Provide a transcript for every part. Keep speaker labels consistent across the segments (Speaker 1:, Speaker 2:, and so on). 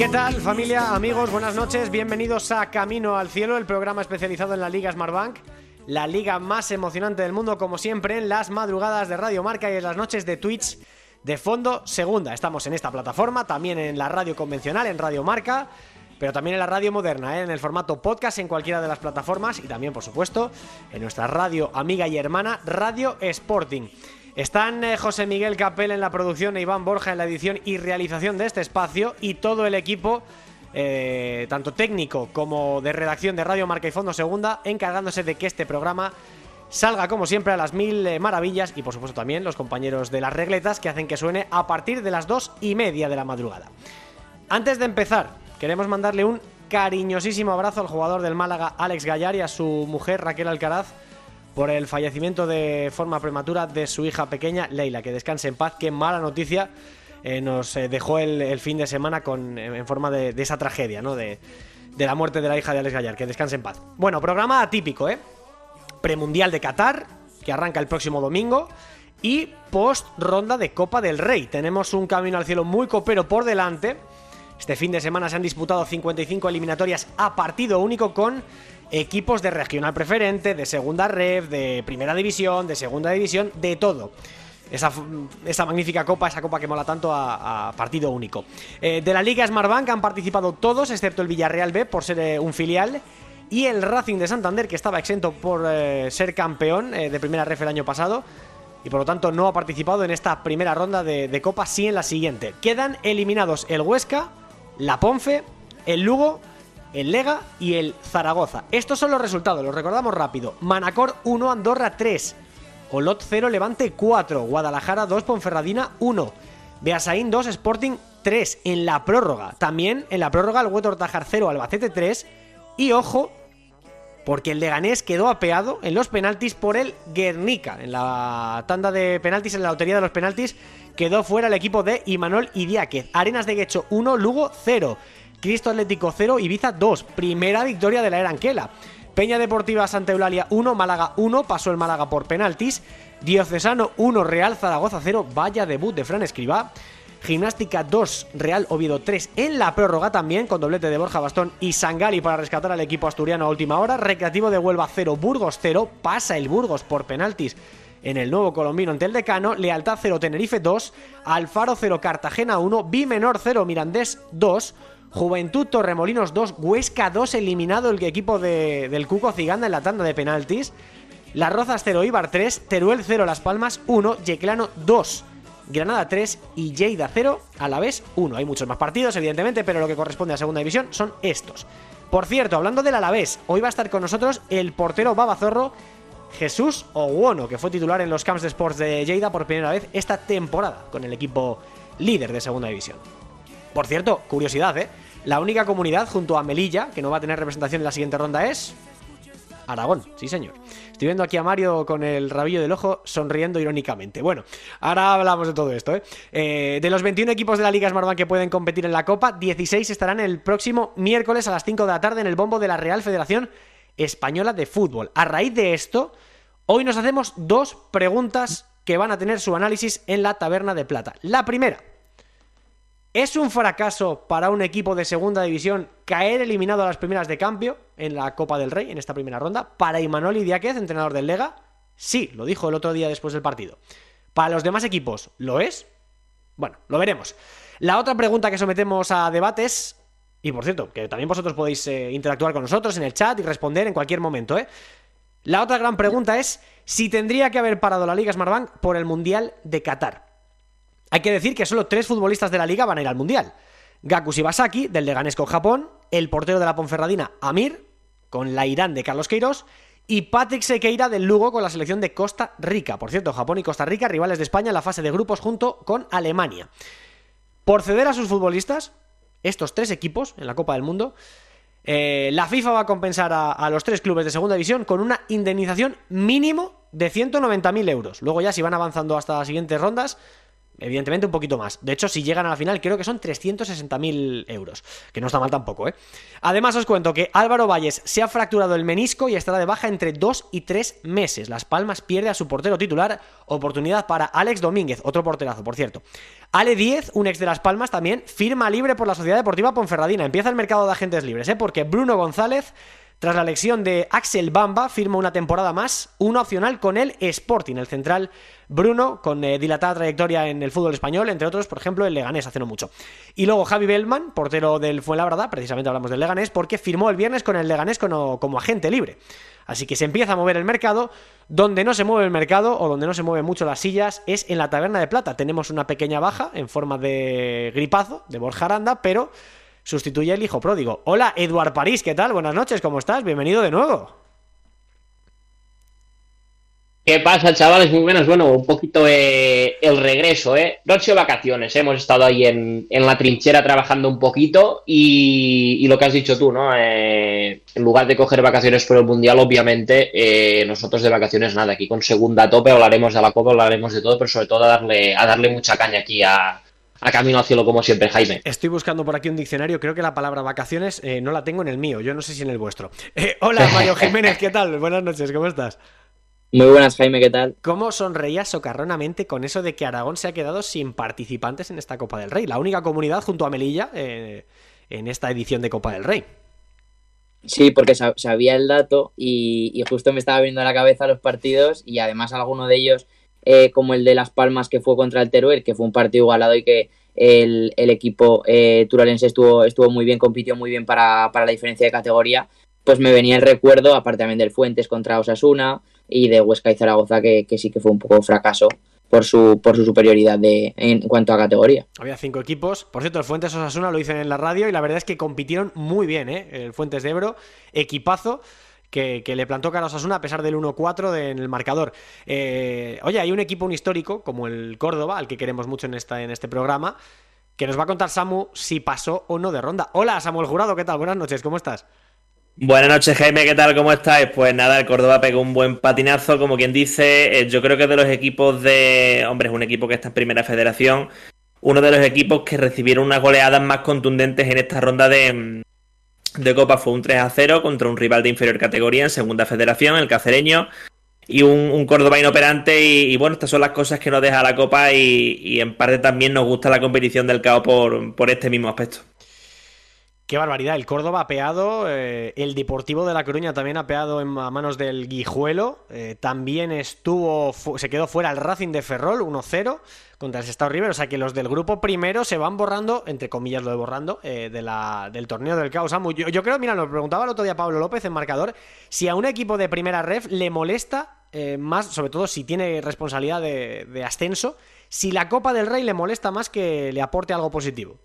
Speaker 1: ¿Qué tal familia, amigos? Buenas noches, bienvenidos a Camino al Cielo, el programa especializado en la Liga Smartbank, la liga más emocionante del mundo como siempre en las madrugadas de Radio Marca y en las noches de Twitch de fondo segunda. Estamos en esta plataforma, también en la radio convencional, en Radio Marca, pero también en la radio moderna, ¿eh? en el formato podcast en cualquiera de las plataformas y también, por supuesto, en nuestra radio amiga y hermana Radio Sporting. Están eh, José Miguel Capel en la producción e Iván Borja en la edición y realización de este espacio y todo el equipo, eh, tanto técnico como de redacción de Radio Marca y Fondo Segunda, encargándose de que este programa salga como siempre a las mil eh, maravillas y por supuesto también los compañeros de las regletas que hacen que suene a partir de las dos y media de la madrugada. Antes de empezar, queremos mandarle un cariñosísimo abrazo al jugador del Málaga Alex Gallar y a su mujer Raquel Alcaraz por el fallecimiento de forma prematura de su hija pequeña Leila. Que descanse en paz, qué mala noticia eh, nos eh, dejó el, fin de semana con, en forma de, de esa tragedia, ¿no? De, de, la muerte de la hija de Alex Gallar, que descanse en paz. Bueno, programa atípico, ¿eh? Premundial de Qatar, que arranca el próximo domingo. Y post ronda de Copa del Rey. Tenemos un camino al cielo muy copero por delante. Este fin de semana se han disputado 55 eliminatorias a partido único con equipos de regional preferente, de segunda red, de primera división, de segunda división, de todo. Esa, esa, magnífica copa, esa copa que mola tanto a, partido único. Eh, de la Liga Smartbank han participado todos, excepto el Villarreal B, por ser eh, un filial, y el Racing de Santander, que estaba exento por eh, ser campeón de primera ref el año pasado, y por lo tanto no ha participado en esta primera ronda de, de copa, sí en la siguiente. Quedan eliminados el Huesca, la Ponfe, el Lugo el Lega y el Zaragoza. Estos son los resultados, los recordamos rápido. Manacor 1, Andorra 3. Olot 0, Levante 4. Guadalajara 2, Ponferradina 1. Beasaín 2, Sporting 3 en la prórroga. También en la prórroga el Huetor Tajar 0, Albacete 3. Y ojo, porque el Leganés quedó apeado en los penaltis por el Guernica. En la tanda de penaltis, en la lotería de los penaltis, quedó fuera el equipo de Imanol Idiáquez. Arenas de Guecho 1, Lugo 0. Cristo Atlético 0, Ibiza 2. Primera victoria de la era Anquela. Peña Deportiva Santa Eulalia 1, Málaga 1, pasó el Málaga por penaltis. Diocesano 1, Real Zaragoza 0, vaya debut de Fran Escribá. Gimnástica 2, Real Oviedo 3 en la prórroga también, con doblete de Borja Bastón y Sangali para rescatar al equipo asturiano a última hora. Recreativo de Huelva 0, Burgos 0, pasa el Burgos por penaltis en el nuevo colombino ante el decano, Lealtad 0, Tenerife 2, Alfaro 0, Cartagena 1, Bimenor 0, Mirandés 2, Juventud Torremolinos 2, Huesca 2, eliminado el equipo de, del Cuco Ciganda en la tanda de penaltis. Las Rozas 0, Ibar 3, Teruel 0, Las Palmas 1, Yeclano 2, Granada 3 y Lleida 0, a la vez 1. Hay muchos más partidos, evidentemente, pero lo que corresponde a segunda división son estos. Por cierto, hablando del Alavés, hoy va a estar con nosotros el portero Babazorro Jesús Oguono, que fue titular en los camps de sports de Lleida por primera vez esta temporada con el equipo líder de segunda división. Por cierto, curiosidad, ¿eh? La única comunidad junto a Melilla que no va a tener representación en la siguiente ronda es. Aragón, sí señor. Estoy viendo aquí a Mario con el rabillo del ojo sonriendo irónicamente. Bueno, ahora hablamos de todo esto, ¿eh? eh de los 21 equipos de la Liga Smartbank que pueden competir en la Copa, 16 estarán el próximo miércoles a las 5 de la tarde en el bombo de la Real Federación Española de Fútbol. A raíz de esto, hoy nos hacemos dos preguntas que van a tener su análisis en la Taberna de Plata. La primera. ¿Es un fracaso para un equipo de segunda división caer eliminado a las primeras de cambio en la Copa del Rey, en esta primera ronda? Para Imanol Idiáquez, entrenador del Lega, sí, lo dijo el otro día después del partido. Para los demás equipos, ¿lo es? Bueno, lo veremos. La otra pregunta que sometemos a debate es, y por cierto, que también vosotros podéis eh, interactuar con nosotros en el chat y responder en cualquier momento, ¿eh? La otra gran pregunta es si tendría que haber parado la Liga Smartbank por el Mundial de Qatar. Hay que decir que solo tres futbolistas de la liga van a ir al Mundial. Gaku Shibasaki, del Leganés con Japón, el portero de la Ponferradina, Amir, con la Irán de Carlos Queiroz, y Patrick Sequeira del Lugo con la selección de Costa Rica. Por cierto, Japón y Costa Rica, rivales de España en la fase de grupos junto con Alemania. Por ceder a sus futbolistas, estos tres equipos en la Copa del Mundo, eh, la FIFA va a compensar a, los tres clubes de segunda división con una indemnización mínimo de 190.000 euros. Luego ya si van avanzando hasta las siguientes rondas, Evidentemente un poquito más. De hecho, si llegan a la final, creo que son 360.000 euros. Que no está mal tampoco, ¿eh? Además, os cuento que Álvaro Valles se ha fracturado el menisco y estará de baja entre 2 y 3 meses. Las Palmas pierde a su portero titular. Oportunidad para Alex Domínguez, otro porterazo, por cierto. Ale 10, un ex de Las Palmas también, firma libre por la Sociedad Deportiva Ponferradina. Empieza el mercado de agentes libres, ¿eh? Porque Bruno González tras la elección de Axel Bamba, firma una temporada más, una opcional con el Sporting, el central Bruno, con eh, dilatada trayectoria en el fútbol español, entre otros, por ejemplo, el Leganés hace no mucho. Y luego Javi Bellman, portero del Fuenlabrada, precisamente hablamos del Leganés, porque firmó el viernes con el Leganés como, como agente libre. Así que se empieza a mover el mercado. Donde no se mueve el mercado o donde no se mueven mucho las sillas es en la Taberna de Plata. Tenemos una pequeña baja en forma de gripazo de Borja Aranda, pero sustituye el hijo pródigo. Hola, Eduard París, ¿qué tal? Buenas noches, ¿cómo estás? Bienvenido de nuevo.
Speaker 2: ¿Qué pasa, chavales? Muy buenas. Bueno, un poquito eh, el regreso, ¿eh? No sido vacaciones, hemos estado ahí en, la trinchera trabajando un poquito y, lo que has dicho tú, ¿no? Eh, en lugar de coger vacaciones por el Mundial, obviamente, eh, nosotros de vacaciones nada, aquí con segunda tope hablaremos de la Copa, hablaremos de todo, pero sobre todo a darle, a darle mucha caña aquí a, a camino al cielo como siempre, Jaime.
Speaker 1: Estoy buscando por aquí un diccionario, creo que la palabra vacaciones eh, no la tengo en el mío, yo no sé si en el vuestro. Eh, hola Mario Jiménez, ¿qué tal? Buenas noches, ¿cómo estás?
Speaker 3: Muy buenas, Jaime, ¿qué tal?
Speaker 1: ¿Cómo sonreías socarronamente con eso de que Aragón se ha quedado sin participantes en esta Copa del Rey? La única comunidad junto a Melilla eh, en esta edición de Copa del Rey.
Speaker 3: Sí, porque sabía el dato y, y, justo me estaba viendo a la cabeza los partidos y además alguno de ellos eh, como el de Las Palmas que fue contra el Teruel, que fue un partido igualado y que el, equipo eh, turalense estuvo, estuvo muy bien, compitió muy bien para, la diferencia de categoría, pues me venía el recuerdo, aparte también del Fuentes contra Osasuna y de Huesca y Zaragoza, que, sí que fue un poco fracaso por su, por su superioridad de, en cuanto a categoría.
Speaker 1: Había cinco equipos. Por cierto, el Fuentes Osasuna lo dicen en la radio y la verdad es que compitieron muy bien, ¿eh? El Fuentes de Ebro, equipazo que, le plantó cara a a pesar del 1-4 en el marcador. Eh, oye, hay un equipo, un histórico, como el Córdoba, al que queremos mucho en, esta, en este programa, que nos va a contar Samu si pasó o no de ronda. Hola, Samuel Jurado, ¿qué tal? Buenas noches, ¿cómo estás?
Speaker 4: Buenas noches, Jaime, ¿qué tal? ¿Cómo estáis? Pues nada, el Córdoba pegó un buen patinazo, como quien dice. Eh, yo creo que de los equipos de. Hombre, es un equipo que está en primera federación. Uno de los equipos que recibieron unas goleadas más contundentes en esta ronda de, de Copa fue un 3 a 0 contra un rival de inferior categoría en segunda federación, el cacereño, y un, Córdoba inoperante. Y, bueno, estas son las cosas que nos deja la Copa y, en parte también nos gusta la competición del CAO por, por este mismo aspecto.
Speaker 1: Qué barbaridad, el Córdoba ha peado, eh, el Deportivo de La Coruña también ha peado en, manos del Guijuelo, eh, también estuvo, se quedó fuera el Racing de Ferrol 1-0 contra el Estado River. O sea que los del grupo primero se van borrando, entre comillas lo de borrando, eh, del torneo del caos. Yo, yo, creo, mira, nos preguntaba el otro día Pablo López en marcador, si a un equipo de primera ref le molesta más, sobre todo si tiene responsabilidad de ascenso, si la Copa del Rey le molesta más que le aporte algo positivo.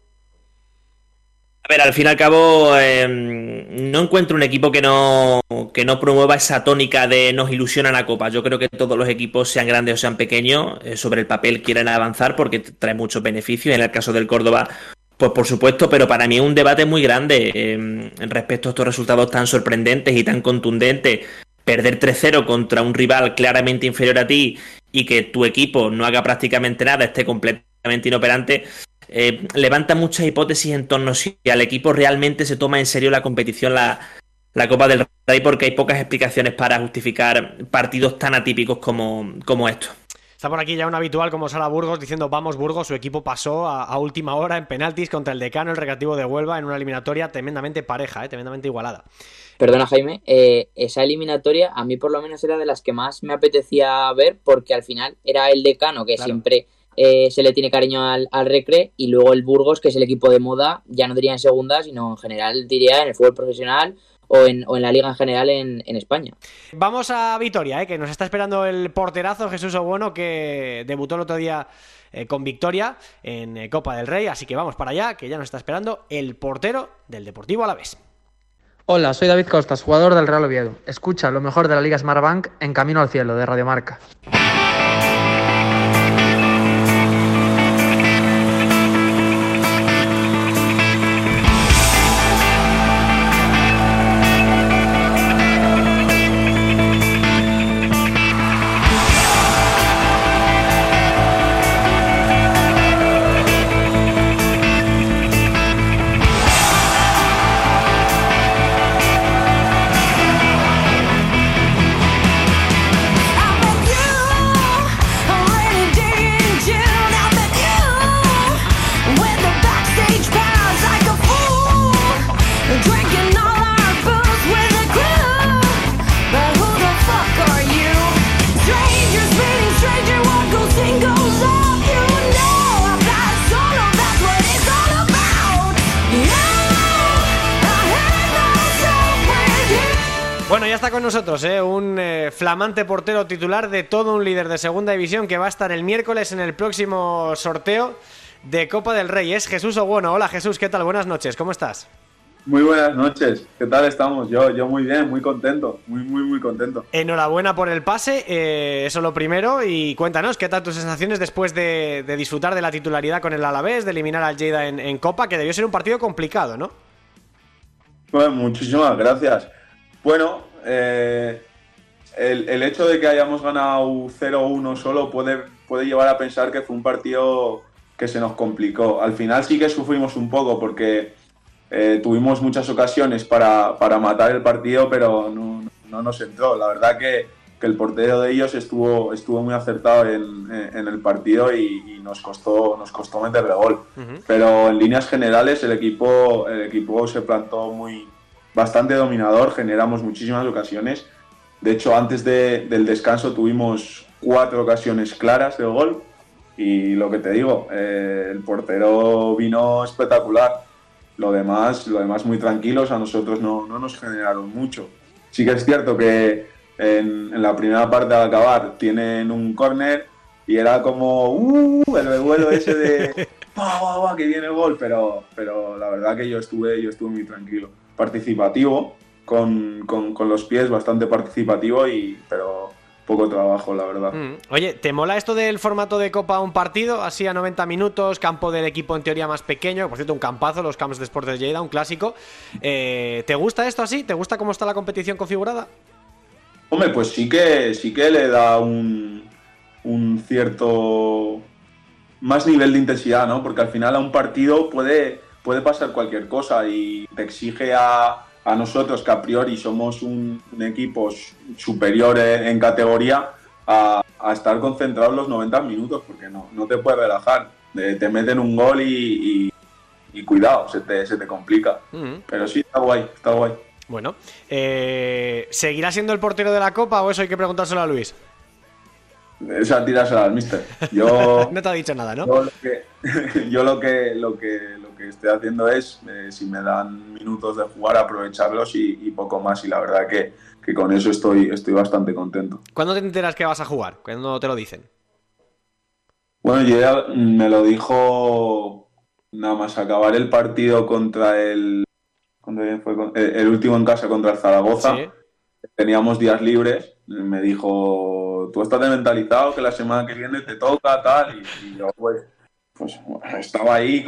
Speaker 4: A ver, al fin y al cabo, em, no encuentro un equipo que no, que no promueva esa tónica de nos ilusiona la Copa. Yo creo que todos los equipos, sean grandes o sean pequeños, eh, sobre el papel quieren avanzar porque trae muchos beneficios. En el caso del Córdoba, pues por supuesto, pero para mí es un debate muy grande eh, respecto a estos resultados tan sorprendentes y tan contundentes. Perder 3-0 contra un rival claramente inferior a ti y que tu equipo no haga prácticamente nada, esté completamente inoperante eh, levanta muchas hipótesis en torno a si al equipo realmente se toma en serio la competición, la, Copa del Rey, porque hay pocas explicaciones para justificar partidos tan atípicos como, como estos.
Speaker 1: Está por aquí ya un habitual como Sara Burgos diciendo vamos Burgos, su equipo pasó a, última hora en penaltis contra el decano, el recreativo de Huelva, en una eliminatoria tremendamente pareja, eh, tremendamente igualada.
Speaker 3: Perdona Jaime, eh, esa eliminatoria a mí por lo menos era de las que más me apetecía ver porque al final era el decano que siempre eh, se le tiene cariño al, Recre y luego el Burgos, que es el equipo de moda, ya no diría en segunda, sino en general diría en el fútbol profesional o en, la liga en general en, España.
Speaker 1: Vamos a Vitoria, eh, que nos está esperando el porterazo Jesús Obueno, que debutó el otro día eh, con victoria en Copa del Rey, así que vamos para allá, que ya nos está esperando el portero del Deportivo Alavés.
Speaker 5: Hola, soy David Costas, jugador del Real Oviedo. Escucha lo mejor de la Liga Smartbank en Camino al Cielo de Radiomarca.
Speaker 1: Bueno, con nosotros, ¿eh? un eh, flamante portero titular de todo un líder de segunda división que va a estar el miércoles en el próximo sorteo de Copa del Rey. Es Jesús Oguono. Hola Jesús, ¿qué tal? Buenas noches, ¿cómo estás?
Speaker 6: Muy buenas noches, ¿qué tal estamos? Yo, yo muy bien, muy contento, muy, muy, muy contento.
Speaker 1: Enhorabuena por el pase, eh, eso lo primero, y cuéntanos, ¿qué tal tus sensaciones después de, de disfrutar de la titularidad con el Alavés, de eliminar al Lleida en, en Copa, que debió ser un partido complicado, ¿no?
Speaker 6: Bueno, muchísimas gracias. Bueno, eh, el, el, hecho de que hayamos ganado 0-1 solo puede, puede llevar a pensar que fue un partido que se nos complicó. Al final sí que sufrimos un poco porque eh, tuvimos muchas ocasiones para, para, matar el partido, pero no, no nos entró. La verdad que, que, el portero de ellos estuvo, estuvo muy acertado en, en el partido y, y, nos, costó, nos costó meterle gol. Uh -huh. Pero en líneas generales el equipo, el equipo se plantó muy bastante dominador, generamos muchísimas ocasiones. De hecho, antes de, del descanso tuvimos cuatro ocasiones claras de gol. Y lo que te digo, eh, el portero vino espectacular. Lo demás, lo demás muy tranquilos, a nosotros no, no nos generaron mucho. Sí que es cierto que en, en la primera parte al acabar tienen un córner y era como uh, el revuelo ese de ¡Bah, bah, bah, que viene el gol, pero, pero la verdad que yo estuve, yo estuve muy tranquilo. Participativo, con, con, con los pies, bastante participativo, y, pero poco trabajo, la verdad.
Speaker 1: Mm. Oye, ¿te mola esto del formato de Copa un partido? Así a 90 minutos, campo del equipo en teoría más pequeño, por cierto, un campazo, los campos de Sport de Lleida, un clásico. Eh, ¿Te gusta esto así? ¿Te gusta cómo está la competición configurada?
Speaker 6: Hombre, pues sí que, sí que le da un, un cierto más nivel de intensidad, ¿no? Porque al final a un partido puede, puede pasar cualquier cosa y te exige a, a nosotros, que a priori somos un, un equipo superior en, en categoría, a, a, estar concentrados los 90 minutos, porque no, no te puedes relajar. Te meten un gol y, y, y cuidado, se te, se te complica. Uh -huh. Pero sí, está guay, está guay.
Speaker 1: Bueno, eh, ¿seguirá siendo el portero de la Copa o eso hay que preguntárselo a Luis?
Speaker 6: Esa tirásela al mister. Yo,
Speaker 1: no te ha dicho nada, ¿no?
Speaker 6: Yo lo que, yo lo que, lo que, que estoy haciendo es, eh, si me dan minutos de jugar, aprovecharlos y, y poco más. Y la verdad que, que, con eso estoy, estoy bastante contento.
Speaker 1: ¿Cuándo te enteras que vas a jugar? ¿Cuándo te lo dicen?
Speaker 6: Bueno, yo ya me lo dijo nada más acabar el partido contra el, fue, el último en casa contra el Zaragoza. ¿Sí? Teníamos días libres. Me dijo, tú estás mentalizado que la semana que viene te toca, tal. Y, y yo, pues, pues estaba ahí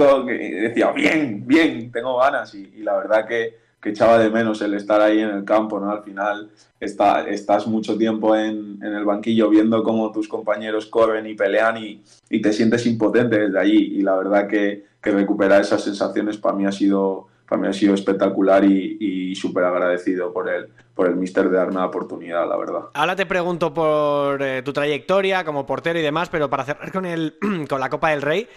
Speaker 6: decía, bien, bien, tengo ganas. Y, y la verdad que, echaba de menos el estar ahí en el campo, ¿no? Al final está, estás mucho tiempo en, el banquillo viendo cómo tus compañeros corren y pelean y, y te sientes impotente desde allí. Y la verdad que, que recuperar esas sensaciones para mí ha sido para mí ha sido espectacular y, y súper agradecido por el, por el míster de darme la oportunidad, la verdad.
Speaker 1: Ahora te pregunto por eh, tu trayectoria como portero y demás, pero para cerrar con, el, con la Copa del Rey,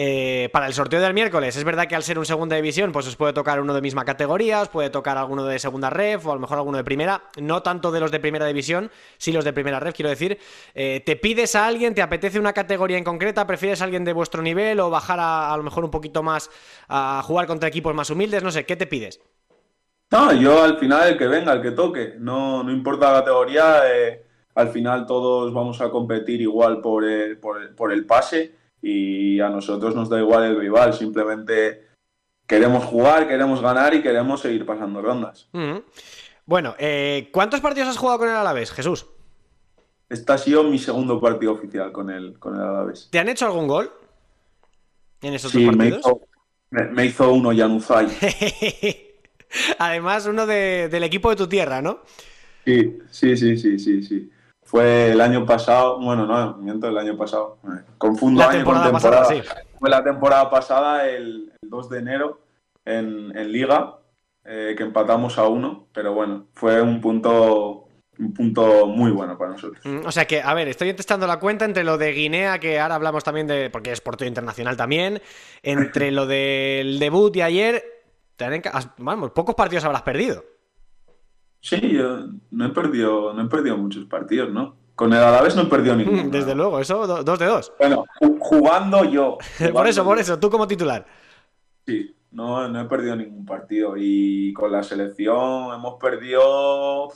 Speaker 1: eh, para el sorteo del miércoles, es verdad que al ser un segunda división, pues os puede tocar uno de misma categoría, os puede tocar alguno de segunda ref o a lo mejor alguno de primera, no tanto de los de primera división, sí los de primera ref, quiero decir. Eh, ¿Te pides a alguien, te apetece una categoría en concreta, prefieres a alguien de vuestro nivel o bajar a, a lo mejor un poquito más a jugar contra equipos más humildes? No sé, ¿qué te pides?
Speaker 6: No, yo al final el que venga, el que toque, no, no importa la categoría, eh, al final todos vamos a competir igual por el, por, el, por el pase y a nosotros nos da igual el rival, simplemente queremos jugar, queremos ganar y queremos seguir pasando rondas.
Speaker 1: Mm -hmm. Bueno, eh, ¿cuántos partidos has jugado con el Alavés, Jesús?
Speaker 6: Este ha sido mi segundo partido oficial con el, con el Alavés.
Speaker 1: ¿Te han hecho algún gol en esos
Speaker 6: sí,
Speaker 1: dos partidos?
Speaker 6: Me hizo, me, me hizo uno Januzaj.
Speaker 1: Además, uno de, del equipo de tu tierra, ¿no?
Speaker 6: Sí, sí, sí, sí, sí, sí. Fue el año pasado, bueno, no, miento, el año pasado. Confundo
Speaker 1: la
Speaker 6: año
Speaker 1: temporada
Speaker 6: con temporada.
Speaker 1: Pasada, sí.
Speaker 6: Fue la temporada pasada, el, el 2 de enero, en, en Liga, eh, que empatamos a uno, pero bueno, fue un punto un punto muy bueno para nosotros.
Speaker 1: Mm, o sea que, a ver, estoy testando la cuenta entre lo de Guinea, que ahora hablamos también de, porque es portero internacional también, entre lo del debut de ayer, vamos, pocos partidos habrás perdido.
Speaker 6: Sí, yo no he perdido, no he perdido muchos partidos, ¿no? Con el Alavés no he perdido ninguno.
Speaker 1: Desde luego, eso, dos de dos.
Speaker 6: Bueno, jugando yo. Jugando
Speaker 1: por eso, por eso, tú como titular.
Speaker 6: Sí, no, no he perdido ningún partido. Y con la selección hemos perdido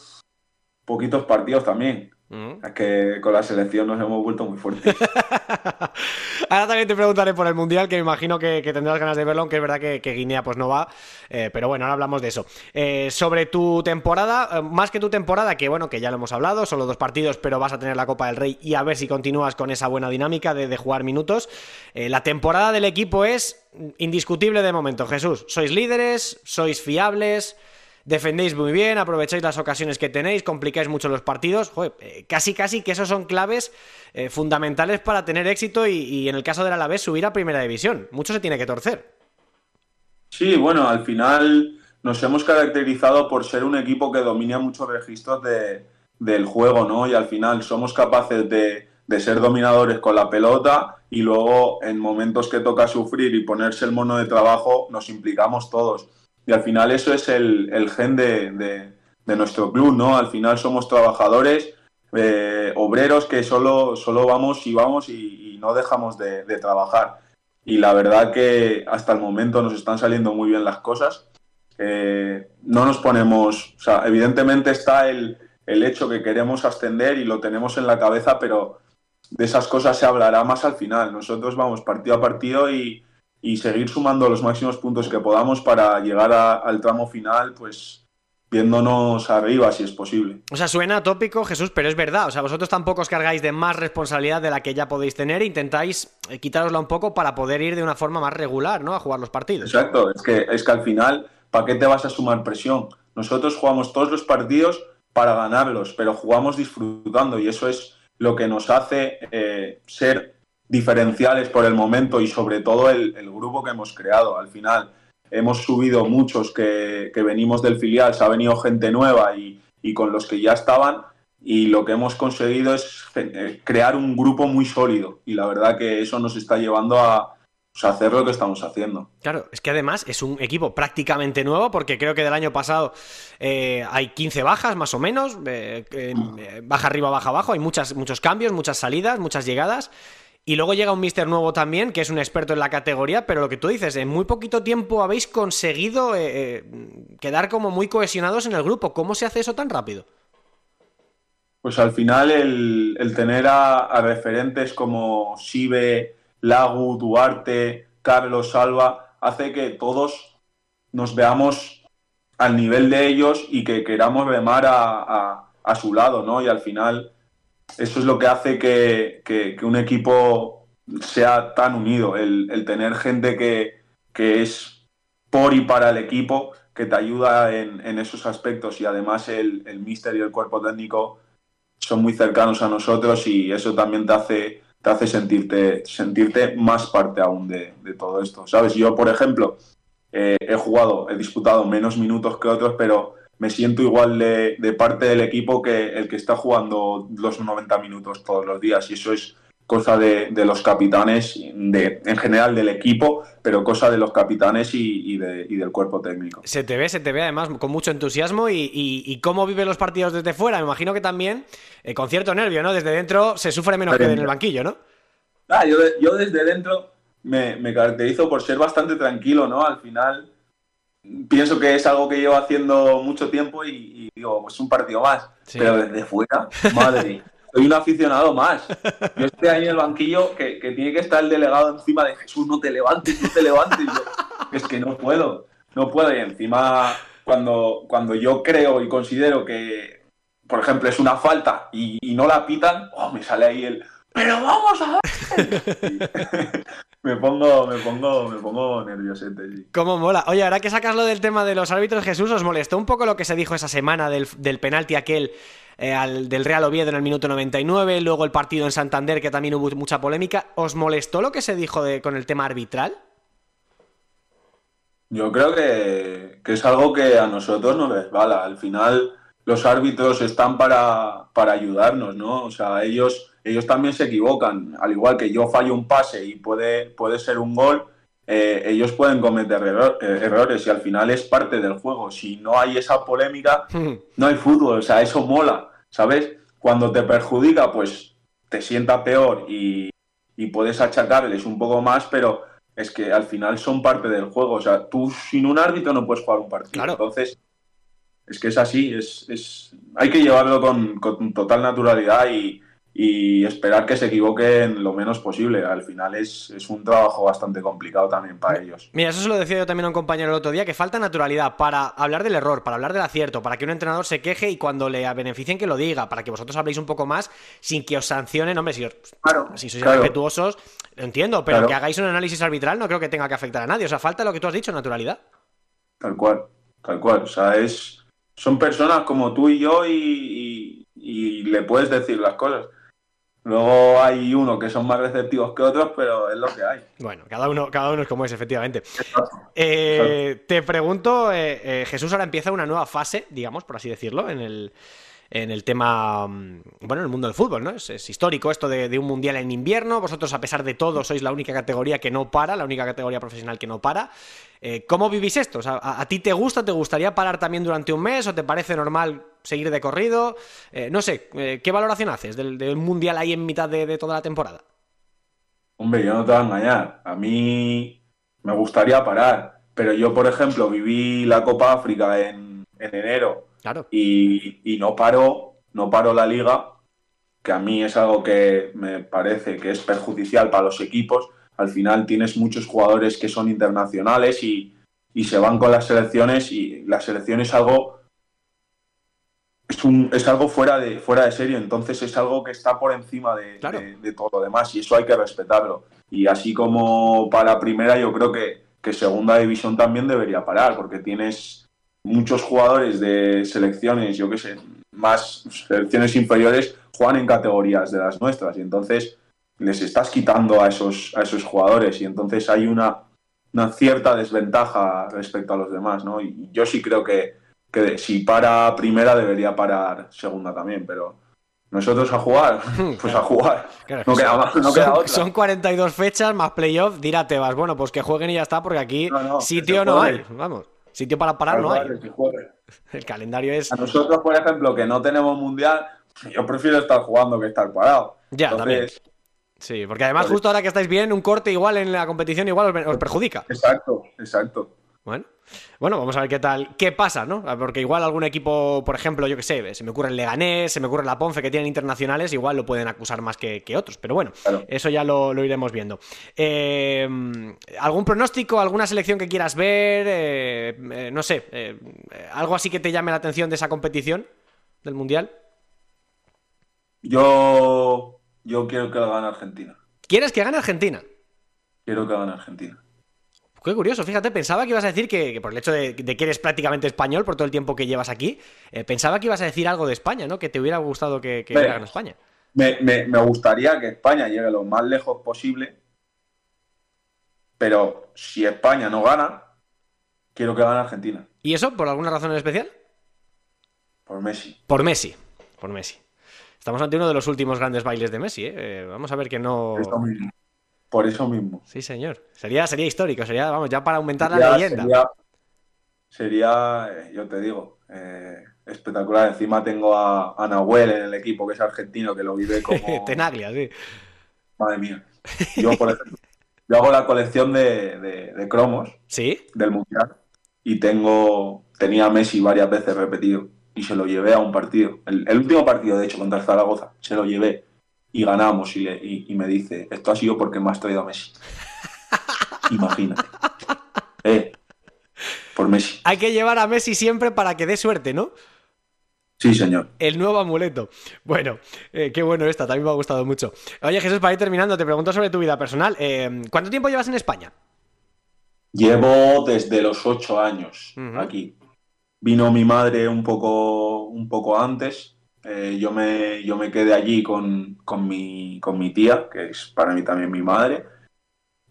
Speaker 6: poquitos partidos también. Es que con la selección nos hemos vuelto muy fuertes.
Speaker 1: Ahora también te preguntaré por el Mundial, que me imagino que, tendrás ganas de verlo, aunque es verdad que, Guinea pues no va. Eh, pero bueno, ahora hablamos de eso. Eh, sobre tu temporada, eh, más que tu temporada, que bueno, que ya lo hemos hablado, solo dos partidos, pero vas a tener la Copa del Rey y a ver si continúas con esa buena dinámica de, de jugar minutos. la temporada del equipo es indiscutible de momento, Jesús. Sois líderes, sois fiables defendéis muy bien, aprovecháis las ocasiones que tenéis, complicáis mucho los partidos. Joder, eh, casi, casi que esos son claves eh, fundamentales para tener éxito y, en el caso del Alavés subir a Primera División. Mucho se tiene que torcer.
Speaker 6: Sí, bueno, al final nos hemos caracterizado por ser un equipo que domina muchos registros de, del juego, ¿no? Y al final somos capaces de, de ser dominadores con la pelota y luego en momentos que toca sufrir y ponerse el mono de trabajo nos implicamos todos y al final eso es el, gen de, nuestro club, ¿no? Al final somos trabajadores, eh, obreros que solo, solo vamos y vamos y, no dejamos de, trabajar. Y la verdad que hasta el momento nos están saliendo muy bien las cosas. Eh, no nos ponemos, o sea, evidentemente está el, el hecho que queremos ascender y lo tenemos en la cabeza, pero de esas cosas se hablará más al final. Nosotros vamos partido a partido y, y seguir sumando los máximos puntos que podamos para llegar al tramo final, pues viéndonos arriba si es posible.
Speaker 1: O sea, suena tópico, Jesús, pero es verdad. O sea, vosotros tampoco os cargáis de más responsabilidad de la que ya podéis tener e intentáis eh, quitárosla un poco para poder ir de una forma más regular, ¿no? A jugar los partidos.
Speaker 6: Exacto, es que, es que al final, ¿para qué te vas a sumar presión? Nosotros jugamos todos los partidos para ganarlos, pero jugamos disfrutando y eso es lo que nos hace eh, ser diferenciales por el momento y sobre todo el, grupo que hemos creado. Al final hemos subido muchos que, venimos del filial, se ha venido gente nueva y, con los que ya estaban y lo que hemos conseguido es eh, crear un grupo muy sólido y la verdad que eso nos está llevando a, pues, hacer lo que estamos haciendo.
Speaker 1: Claro, es que además es un equipo prácticamente nuevo porque creo que del año pasado eh, hay 15 bajas más o menos, eh, baja arriba, baja abajo, hay muchas, muchos cambios, muchas salidas, muchas llegadas. Y luego llega un mister nuevo también, que es un experto en la categoría, pero lo que tú dices, en muy poquito tiempo habéis conseguido eh, eh, quedar como muy cohesionados en el grupo. ¿Cómo se hace eso tan rápido?
Speaker 6: Pues al final el, tener a, referentes como Sibe, Lagu, Duarte, Carlos, Salva, hace que todos nos veamos al nivel de ellos y que queramos remar a, a su lado, ¿no? Y al final eso es lo que hace que, un equipo sea tan unido, el, tener gente que, es por y para el equipo, que te ayuda en, esos aspectos y además el, el míster y el cuerpo técnico son muy cercanos a nosotros y eso también te hace, te hace sentirte, sentirte más parte aún de, todo esto. ¿Sabes? Yo, por ejemplo, eh, he jugado, he disputado menos minutos que otros, pero me siento igual de, parte del equipo que el que está jugando los 90 minutos todos los días. Y eso es cosa de, los capitanes, de, en general del equipo, pero cosa de los capitanes y, del cuerpo técnico.
Speaker 1: Se te ve, se te ve además con mucho entusiasmo y, cómo vive los partidos desde fuera. Me imagino que también eh, con cierto nervio, ¿no? Desde dentro se sufre menos que en el banquillo, ¿no?
Speaker 6: Ah, yo, yo desde dentro me, me caracterizo por ser bastante tranquilo, ¿no? Al final pienso que es algo que llevo haciendo mucho tiempo y, digo, pues un partido más. Pero desde fuera, madre, soy un aficionado más. Yo estoy ahí en el banquillo que, tiene que estar el delegado encima de Jesús, no te levantes, no te levantes. es que no puedo, no puedo. Y encima, cuando, cuando yo creo y considero que, por ejemplo, es una falta y, no la pitan, oh, me sale ahí el, pero vamos a ver. me pongo, me pongo, me pongo nerviosete. Sí.
Speaker 1: ¿Cómo mola? Oye, ahora que sacas lo del tema de los árbitros, Jesús, ¿os molestó un poco lo que se dijo esa semana del, penalti aquel eh, al, del Real Oviedo en el minuto 99, luego el partido en Santander, que también hubo mucha polémica? ¿Os molestó lo que se dijo de, con el tema arbitral?
Speaker 6: Yo creo que, que es algo que a nosotros nos resbala. Al final, los árbitros están para, para ayudarnos, ¿no? O sea, ellos ellos también se equivocan. Al igual que yo fallo un pase y puede, puede ser un gol, eh, ellos pueden cometer eh, errores y al final es parte del juego. Si no hay esa polémica, no hay fútbol. O sea, eso mola, ¿sabes? Cuando te perjudica, pues te sienta peor y, puedes achacarles un poco más, pero, es que al final son parte del juego. O sea, tú sin un árbitro no puedes jugar un partido.
Speaker 1: Claro.
Speaker 6: Entonces, es que es así, es, es... hay que llevarlo con, con total naturalidad y, y esperar que se equivoquen lo menos posible. Al final es, es, un trabajo bastante complicado también para ellos.
Speaker 1: Mira, eso se lo decía yo también a un compañero el otro día, que falta naturalidad para hablar del error, para hablar del acierto, para que un entrenador se queje y cuando le beneficien que lo diga, para que vosotros habléis un poco más sin que os sancionen, hombre, si, os,
Speaker 6: claro,
Speaker 1: si sois
Speaker 6: claro.
Speaker 1: respetuosos, lo entiendo, pero
Speaker 6: Claro.
Speaker 1: que hagáis un análisis arbitral no creo que tenga que afectar a nadie. O sea, falta lo que tú has dicho, naturalidad.
Speaker 6: Tal cual, tal cual. O sea, es, son personas como tú y yo y, y- y le puedes decir las cosas. Luego hay uno que son más receptivos que otros, pero es lo que hay.
Speaker 1: Bueno, cada uno, cada uno es como es, efectivamente. Eh, te pregunto, eh, eh, Jesús ahora empieza una nueva fase, digamos, por así decirlo, en el, en el tema, mm, bueno, en el mundo del fútbol, ¿no? Es, histórico esto de, un mundial en invierno. Vosotros, a pesar de todo, sois la única categoría que no para, la única categoría profesional que no para. Eh, ¿Cómo vivís esto? ¿a, ti te gusta? ¿Te gustaría parar también durante un mes? ¿O te parece normal seguir de corrido? Eh, no sé, eh, ¿qué valoración haces del, del mundial ahí en mitad de, toda la temporada?
Speaker 6: Hombre, yo no te voy a engañar. A mí me gustaría parar, pero yo, por ejemplo, viví la Copa África en enero
Speaker 1: Claro.
Speaker 6: y, y no paro, no paro la liga, que a mí es algo que me parece que es perjudicial para los equipos. Al final tienes muchos jugadores que son internacionales y, y se van con las selecciones y la selección es algo es, un, es algo fuera de, fuera de serie, entonces es algo que está por encima de,
Speaker 1: Claro.
Speaker 6: de- de todo lo demás y eso hay que respetarlo. Y así como para primera, yo creo que, que segunda división también debería parar, porque tienes muchos jugadores de selecciones, yo qué sé, más selecciones inferiores, juegan en categorías de las nuestras y entonces les estás quitando a esos, a esos jugadores y entonces hay una, una cierta desventaja respecto a los demás, ¿no? Y yo sí creo que, que si para primera debería parar segunda también, pero nosotros a jugar, pues a jugar.
Speaker 1: Claro,
Speaker 6: No
Speaker 1: que
Speaker 6: queda, no
Speaker 1: son,
Speaker 6: queda otra.
Speaker 1: son 42 fechas más playoff, dirá Tebas. Bueno, pues que jueguen y ya está, porque aquí
Speaker 6: No, no, que
Speaker 1: sitio no hay. Vamos, sitio para parar no hay. El calendario es.
Speaker 6: A nosotros, por ejemplo, que no tenemos mundial, yo prefiero estar jugando que estar parado.
Speaker 1: Ya,
Speaker 6: Entonces,
Speaker 1: Sí, porque además, justo ahora que estáis bien, un corte igual en la competición igual os perjudica.
Speaker 6: Exacto, exacto.
Speaker 1: Bueno. Bueno, vamos a ver qué tal, qué pasa, ¿no? Porque igual algún equipo, por ejemplo, yo que sé, se me ocurre el Leganés, se me ocurre la Ponfe, que tienen internacionales, igual lo pueden acusar más que, que otros. Pero bueno,
Speaker 6: Claro.
Speaker 1: eso ya lo, lo iremos viendo. Eh, ¿Algún pronóstico, alguna selección que quieras ver? Eh, eh, no sé, eh, algo así que te llame la atención de esa competición del Mundial.
Speaker 6: Yo, yo quiero que lo gane Argentina.
Speaker 1: ¿Quieres que gane Argentina?
Speaker 6: Quiero que gane Argentina.
Speaker 1: Qué curioso, fíjate, pensaba que ibas a decir que, que por el hecho de, de que eres prácticamente español por todo el tiempo que llevas aquí, eh, pensaba que ibas a decir algo de España, ¿no? Que te hubiera gustado que, que ganado España.
Speaker 6: Me, me- me gustaría que España llegue lo más lejos posible, pero si España no gana, quiero que gane Argentina,
Speaker 1: ¿Y eso por alguna razón en especial?
Speaker 6: por Messi.
Speaker 1: Por Messi, por Messi. Estamos ante uno de los últimos grandes bailes de Messi, ¿eh? Eh, vamos a ver que no...
Speaker 6: Por eso mismo.
Speaker 1: Sí, señor. Sería, sería histórico, sería, vamos, ya para aumentar la leyenda.
Speaker 6: Sería, sería, eh, yo te digo, eh, espectacular. Encima tengo a, a Nahuel en el equipo, que es argentino, que lo vive como...
Speaker 1: Tenaglia, sí.
Speaker 6: Madre mía. Yo, por ejemplo, yo hago la colección de, de- de cromos
Speaker 1: ¿Sí?
Speaker 6: del Mundial y tengo tenía a Messi varias veces repetido y se lo llevé a un partido. El, el último partido, de hecho, contra el Zaragoza, se lo llevé y ganamos y, le- y- y me dice, esto ha sido porque me has traído a Messi. Imagínate. Eh, por Messi.
Speaker 1: Hay que llevar a Messi siempre para que dé suerte, ¿no?
Speaker 6: Sí, señor.
Speaker 1: El nuevo amuleto. Bueno, eh, qué bueno esta, también me ha gustado mucho. Oye, Jesús, para ir terminando, te pregunto sobre tu vida personal. Eh, ¿Cuánto tiempo llevas en España?
Speaker 6: Llevo desde los ocho años aquí. Vino mi madre un poco, un poco antes. Eh, yo, me, yo me quedé allí con, con, mi, con mi tía, que es para mí también mi madre.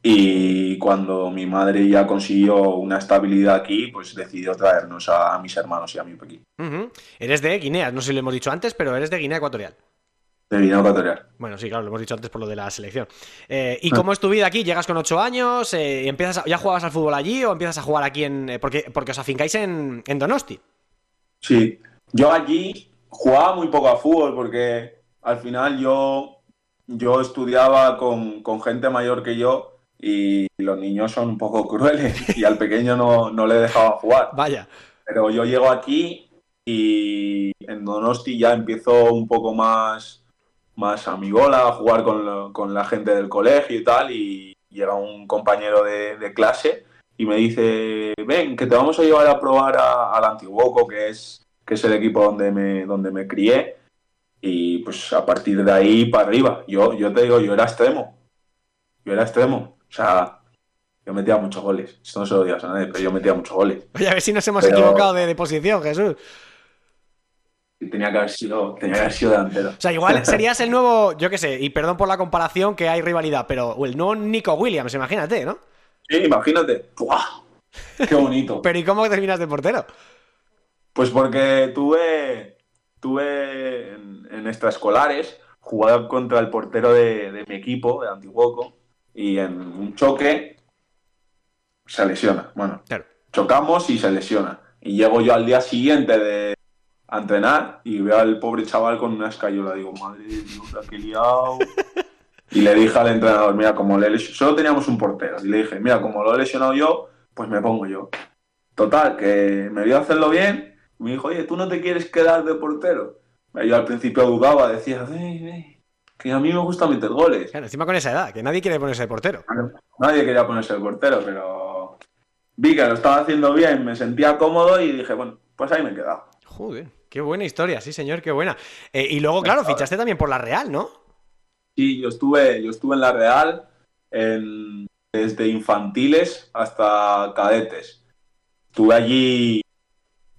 Speaker 6: Y cuando mi madre ya consiguió una estabilidad aquí, pues decidió traernos a, a mis hermanos y a mí aquí.
Speaker 1: Eres de Guinea, no sé si lo hemos dicho antes, pero eres de Guinea Ecuatorial.
Speaker 6: de Guinea Ecuatorial.
Speaker 1: Bueno, sí, claro, lo hemos dicho antes por lo de la selección. Eh, ¿Y cómo es tu vida aquí? ¿Llegas con ocho años? Eh, empiezas a- ¿Ya jugabas al fútbol allí o empiezas a jugar aquí en...? eh, porque, porque os afincáis en, en Donosti.
Speaker 6: Sí, yo allí jugaba muy poco a fútbol porque al final yo, yo estudiaba con, con gente mayor que yo y los niños son un poco crueles y al pequeño no, no le dejaban jugar.
Speaker 1: Vaya.
Speaker 6: Pero yo llego aquí y en Donosti ya empiezo un poco más, más amigola, a jugar con, lo- con la gente del colegio y tal, y llega un compañero de, de clase y me dice, ven, que te vamos a llevar a probar a- al Antiguoco, que es, que es el equipo donde me, donde me crié, y pues a partir de ahí para arriba, yo, yo te digo, yo era extremo, yo era extremo, o sea, yo metía muchos goles, esto no se lo digas a nadie, pero yo metía muchos goles.
Speaker 1: Oye, a ver si nos hemos
Speaker 6: Pero-
Speaker 1: equivocado de, de posición, Jesús.
Speaker 6: Tenía que haber sido, tenía que haber sido delantero.
Speaker 1: O sea, igual serías el nuevo, yo qué sé, y perdón por la comparación que hay rivalidad, pero el nuevo Nico Williams, imagínate, ¿no?
Speaker 6: Sí, imagínate. ¡Buah! Qué bonito.
Speaker 1: Pero ¿y cómo terminas de portero?
Speaker 6: Pues porque tuve, tuve en, en extraescolares, jugaba contra el portero de, de mi equipo, de Antiguoco, y en un choque se lesiona. Bueno,
Speaker 1: Claro.
Speaker 6: chocamos y se lesiona. Y llego yo al día siguiente de a entrenar y veo al pobre chaval con una escayola. Digo, madre de Dios, liado. Y le dije al entrenador, mira, como le he lesionado, solo teníamos un portero. Y le dije, mira, como lo he lesionado yo, pues me pongo yo. Total, que me vio hacerlo bien. Me dijo, oye, ¿tú no te quieres quedar de portero? Yo al principio dudaba, decía, "Ey, ey, que a mí me gusta meter goles.
Speaker 1: Claro, encima con esa edad, que nadie quiere ponerse de portero.
Speaker 6: Nadie quería ponerse el portero, pero vi que lo estaba haciendo bien, me sentía cómodo y dije, bueno, pues ahí me he quedado.
Speaker 1: Joder, qué buena historia, sí, señor, qué buena. Eh, y luego, claro, fichaste también por la Real, ¿no?
Speaker 6: Sí, yo estuve, yo estuve en la Real en- desde infantiles hasta cadetes. Estuve allí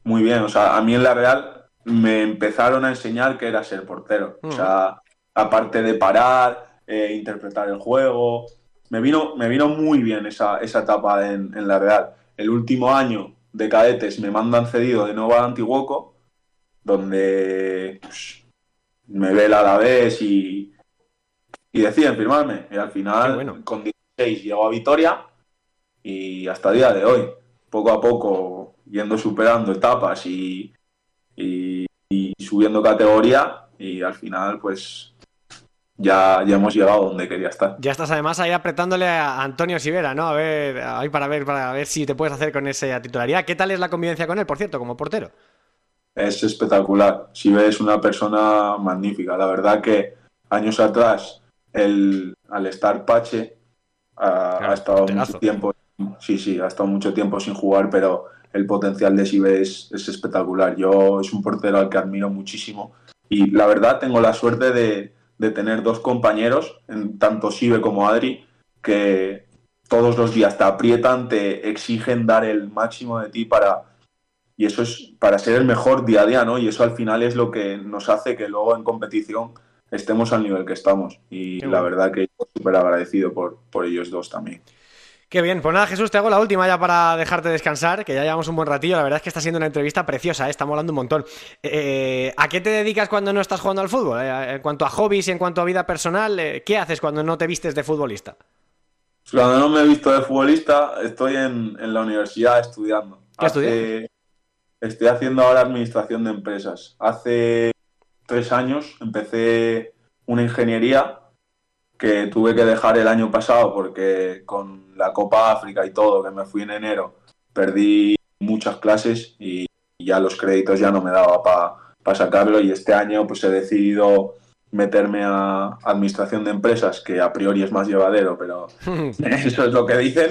Speaker 6: muy bien, o sea, a mí en la Real me empezaron a enseñar que era ser portero. O sea, aparte de parar, eh, interpretar el juego, me vino, me vino muy bien esa, esa etapa en, en la Real. El último año de cadetes me mandan cedido de nuevo a Antiguoco, donde pues, me ve el Alavés y, y deciden firmarme. Y al final,
Speaker 1: bueno.
Speaker 6: con 16 llego a Vitoria y hasta el día de hoy, poco a poco, yendo superando etapas y, y- y subiendo categoría y al final, pues ya, ya hemos llegado donde quería estar.
Speaker 1: Ya estás además ahí apretándole a Antonio Sivera, ¿no? A ver, ahí para ver, para ver si te puedes hacer con esa titularidad. ¿Qué tal es la convivencia con él, por cierto, como portero?
Speaker 6: Es espectacular. Si ves una persona magnífica. La verdad que años atrás, el, al estar Pache, ha,
Speaker 1: Claro,
Speaker 6: ha estado mucho tiempo. Sí, sí, ha estado mucho tiempo sin jugar, pero el potencial de Sibe es, es espectacular. Yo es un portero al que admiro muchísimo. Y la verdad tengo la suerte de, de tener dos compañeros, en tanto Sibe como Adri, que todos los días te aprietan, te exigen dar el máximo de ti para, y eso es para ser el mejor día a día, ¿no? Y eso al final es lo que nos hace que luego en competición estemos al nivel que estamos. Y la verdad que súper agradecido por, por ellos dos también.
Speaker 1: Qué bien, pues nada, Jesús, te hago la última ya para dejarte descansar, que ya llevamos un buen ratillo. La verdad es que está siendo una entrevista preciosa, ¿eh? está molando un montón. Eh, ¿A qué te dedicas cuando no estás jugando al fútbol? Eh, en cuanto a hobbies y en cuanto a vida personal, eh, ¿qué haces cuando no te vistes de futbolista?
Speaker 6: Cuando no me he visto de futbolista, estoy en, en la universidad estudiando.
Speaker 1: ¿Qué
Speaker 6: Hace- Estoy haciendo ahora administración de empresas. Hace tres años empecé una ingeniería que tuve que dejar el año pasado porque con la Copa África y todo, que me fui en enero, perdí muchas clases y ya los créditos ya no me daba para sacarlo y este año pues he decidido meterme a administración de empresas, que a priori es más llevadero, pero eso es lo que dicen.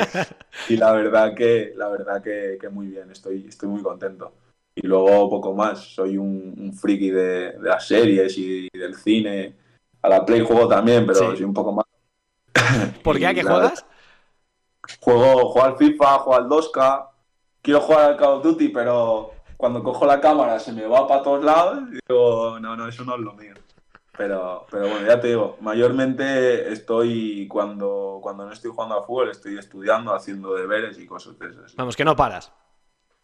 Speaker 6: y la verdad que, la verdad que, que muy bien, estoy, estoy muy contento. Y luego poco más, soy un, un friki de, de las series y del cine. A la Play juego también, pero
Speaker 1: Sí.
Speaker 6: soy un poco más.
Speaker 1: ¿Por qué? ¿A qué juegas?
Speaker 6: Juego, juego al FIFA, juego al 2K. Quiero jugar al Call of Duty, pero cuando cojo la cámara se me va para todos lados. Y digo, no, no, eso no es lo mío. Pero, pero bueno, ya te digo, mayormente estoy cuando, cuando no estoy jugando al fútbol, estoy estudiando, haciendo deberes y cosas de esas.
Speaker 1: Vamos, que no paras.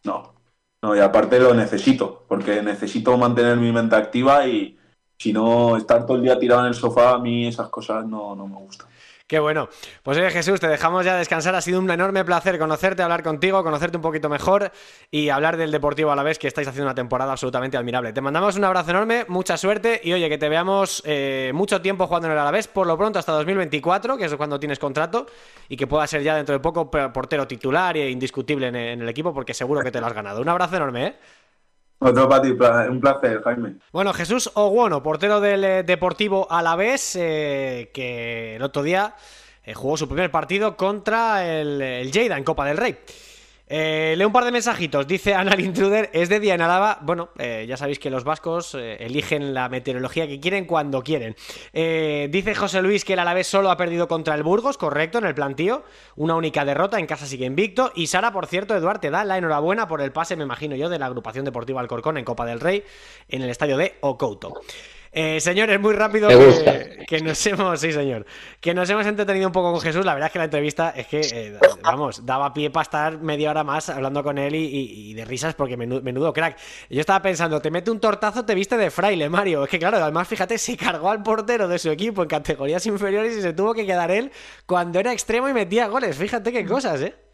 Speaker 6: No, no, y aparte lo necesito, porque necesito mantener mi mente activa y si no estar todo el día tirado en el sofá, a mí esas cosas no, no me gustan.
Speaker 1: Qué bueno. Pues oye, Jesús, te dejamos ya descansar. Ha sido un enorme placer conocerte, hablar contigo, conocerte un poquito mejor y hablar del Deportivo a la vez, que estáis haciendo una temporada absolutamente admirable. Te mandamos un abrazo enorme, mucha suerte y oye, que te veamos eh, mucho tiempo jugando en el Alavés, por lo pronto hasta 2024, que es cuando tienes contrato, y que pueda ser ya dentro de poco portero titular e indiscutible en el equipo, porque seguro que te lo has ganado. Un abrazo enorme, ¿eh?
Speaker 6: Otro para ti, un placer, Jaime.
Speaker 1: Bueno, Jesús Oguono, portero del eh, Deportivo Alavés, eh, que el otro día eh, jugó su primer partido contra el, el Lleida en Copa del Rey. Eh, leo un par de mensajitos. Dice Anal Intruder, es de día en Álava. Bueno, eh, ya sabéis que los vascos eh, eligen la meteorología que quieren cuando quieren. Eh, dice José Luis que el Alavés solo ha perdido contra el Burgos, correcto, en el plantío. Una única derrota, en casa sigue invicto. Y Sara, por cierto, Eduard, te da la enhorabuena por el pase, me imagino yo, de la agrupación deportiva Alcorcón en Copa del Rey en el estadio de Ocouto. Eh, señores, muy rápido que, que, nos hemos, sí señor, que nos hemos entretenido un poco con Jesús. La verdad es que la entrevista es que, eh, vamos, daba pie para estar media hora más hablando con él y, y, y de risas porque menudo, menudo, crack. Yo estaba pensando, te mete un tortazo, te viste de fraile, Mario. Es que claro, además fíjate, se cargó al portero de su equipo en categorías inferiores y se tuvo que quedar él cuando era extremo y metía goles. Fíjate qué cosas, ¿eh?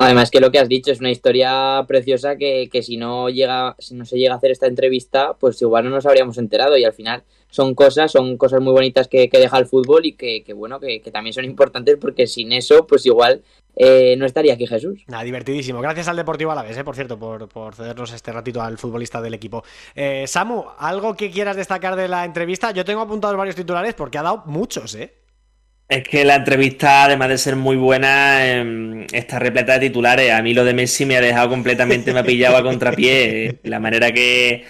Speaker 3: Además que lo que has dicho es una historia preciosa que, que, si no llega, si no se llega a hacer esta entrevista, pues igual no nos habríamos enterado. Y al final son cosas, son cosas muy bonitas que, que deja el fútbol y que, que bueno, que, también son importantes porque sin eso, pues igual eh, no estaría aquí Jesús.
Speaker 1: Nada, divertidísimo. Gracias al Deportivo Alavés, eh, por cierto, por, por, cedernos este ratito al futbolista del equipo. Eh, Samu, ¿algo que quieras destacar de la entrevista? Yo tengo apuntados varios titulares porque ha dado muchos, ¿eh?
Speaker 4: Es que la entrevista, además de ser muy buena, eh, está repleta de titulares. A mí lo de Messi me ha dejado completamente, me ha pillado a contrapié. La manera que,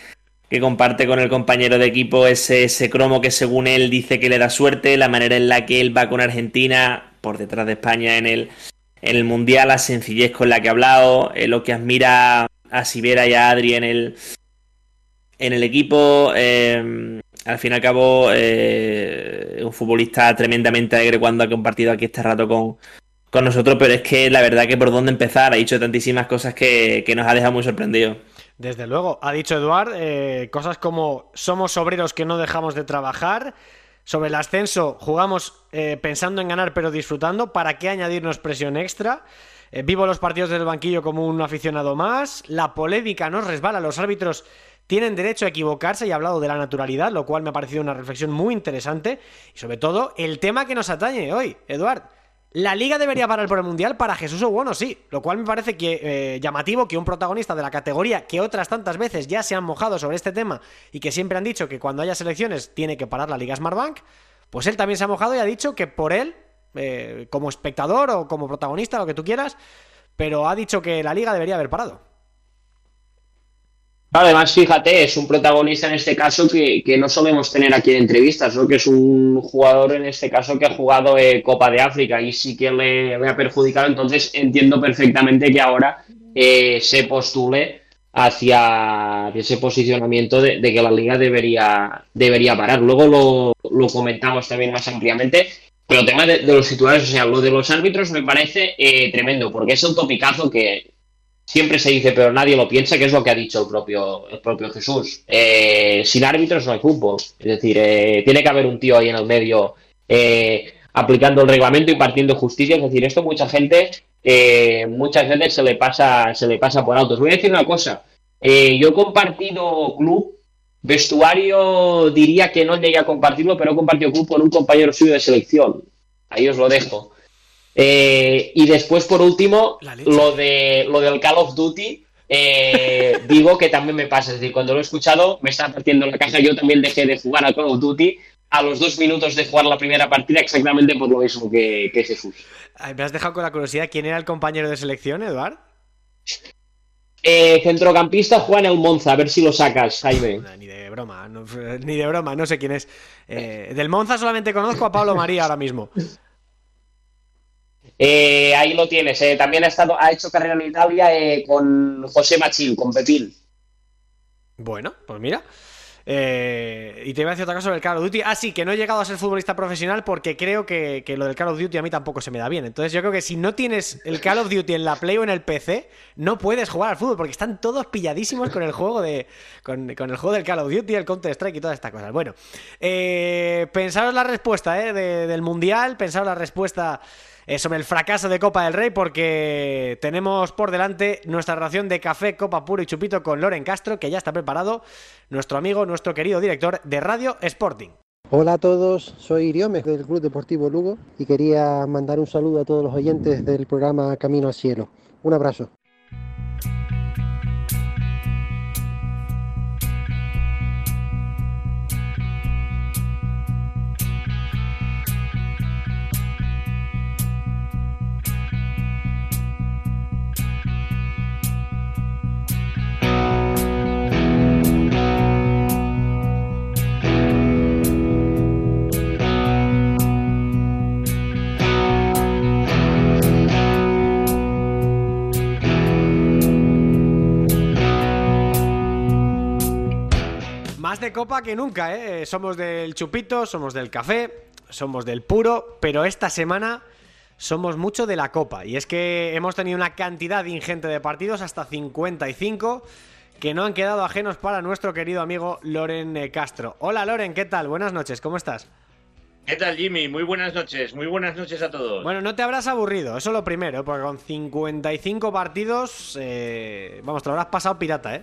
Speaker 4: que comparte con el compañero de equipo ese, ese, cromo que según él dice que le da suerte, la manera en la que él va con Argentina por detrás de España en el, en el Mundial, la sencillez con la que ha hablado, eh, lo que admira a Sibera y a Adri en el, en el equipo. Eh, al fin y al cabo, eh, un futbolista tremendamente alegre cuando ha compartido aquí este rato con, con, nosotros, pero es que la verdad que por dónde empezar, ha dicho tantísimas cosas que, que nos ha dejado muy sorprendidos.
Speaker 1: Desde luego, ha dicho Eduard eh, cosas como somos obreros que no dejamos de trabajar, sobre el ascenso jugamos eh, pensando en ganar pero disfrutando, ¿para qué añadirnos presión extra? Vivo los partidos del banquillo como un aficionado más, la polémica nos resbala, los árbitros tienen derecho a equivocarse y ha hablado de la naturalidad, lo cual me ha parecido una reflexión muy interesante. Y sobre todo, el tema que nos atañe hoy, Eduard. La liga debería parar por el mundial para Jesús Oguono, sí. Lo cual me parece que, eh, llamativo que un protagonista de la categoría que otras tantas veces ya se han mojado sobre este tema y que siempre han dicho que cuando haya selecciones tiene que parar la liga Smartbank, pues él también se ha mojado y ha dicho que por él, eh, como espectador o como protagonista, lo que tú quieras, pero ha dicho que la liga debería haber parado.
Speaker 2: Además, fíjate, es un protagonista en este caso que, que, no solemos tener aquí en entrevistas, ¿no? que es un jugador en este caso que ha jugado eh, Copa de África y sí que le, le, ha perjudicado, entonces entiendo perfectamente que ahora eh, se postule hacia ese posicionamiento de, que la liga debería, debería parar. Luego lo, lo comentamos también más ampliamente, pero el tema de, los titulares, o sea, lo de los árbitros me parece eh, tremendo, porque es un topicazo que siempre se dice, pero nadie lo piensa, que es lo que ha dicho el propio, el propio Jesús. Eh, sin árbitros no hay fútbol. Es decir, eh, tiene que haber un tío ahí en el medio eh, aplicando el reglamento y partiendo justicia. Es decir, esto mucha gente, eh, muchas veces se le pasa, se le pasa por alto. Os voy a decir una cosa. Eh, yo he compartido club, vestuario diría que no llegué a compartirlo, pero he compartido club con un compañero suyo de selección. Ahí os lo dejo. Eh, y después, por último, lo, de, lo del Call of Duty, eh, digo que también me pasa. Es decir, cuando lo he escuchado, me está partiendo la caja. Yo también dejé de jugar a Call of Duty a los dos minutos de jugar la primera partida, exactamente por lo mismo que, que Jesús.
Speaker 1: Me has dejado con la curiosidad. ¿Quién era el compañero de selección, Eduard?
Speaker 2: Eh, centrocampista Juan El Monza, a ver si lo sacas, Jaime.
Speaker 1: No, ni de broma, no, ni de broma, no sé quién es. Eh, del Monza solamente conozco a Pablo María ahora mismo.
Speaker 2: Eh, ahí lo tienes. Eh, también ha, estado, ha hecho carrera en Italia eh, con José Machín, con Pepín.
Speaker 1: Bueno, pues mira. Eh, y te iba a decir otra cosa sobre el Call of Duty. Ah, sí, que no he llegado a ser futbolista profesional porque creo que, lo del Call of Duty a mí tampoco se me da bien. Entonces yo creo que si no tienes el Call of Duty en la Play o en el PC, no puedes jugar al fútbol porque están todos pilladísimos con el juego de con, el juego del Call of Duty, el Counter Strike y todas estas cosas. Bueno, eh, pensaros la respuesta eh, del Mundial, pensaros la respuesta eh, sobre el fracaso de Copa del Rey porque tenemos por delante nuestra ración de café, copa puro y chupito con Loren Castro, que ya está preparado, nuestro amigo, nuestro querido director de Radio Sporting.
Speaker 7: Hola a todos, soy Iriomes del Club Deportivo Lugo y quería mandar un saludo a todos los oyentes del programa Camino al Cielo. Un abrazo.
Speaker 1: De copa que nunca, ¿eh? Somos del chupito, somos del café, somos del puro, pero esta semana somos mucho de la copa. Y es que hemos tenido una cantidad ingente de partidos, hasta 55, que no han quedado ajenos para nuestro querido amigo Loren eh, Castro. Hola Loren, ¿qué tal? Buenas noches, ¿cómo estás?
Speaker 8: ¿Qué tal, Jimmy? Muy buenas noches, muy buenas noches a todos.
Speaker 1: Bueno, no te habrás aburrido, eso lo primero, porque con 55 partidos, eh, vamos, te lo habrás pasado pirata, ¿eh?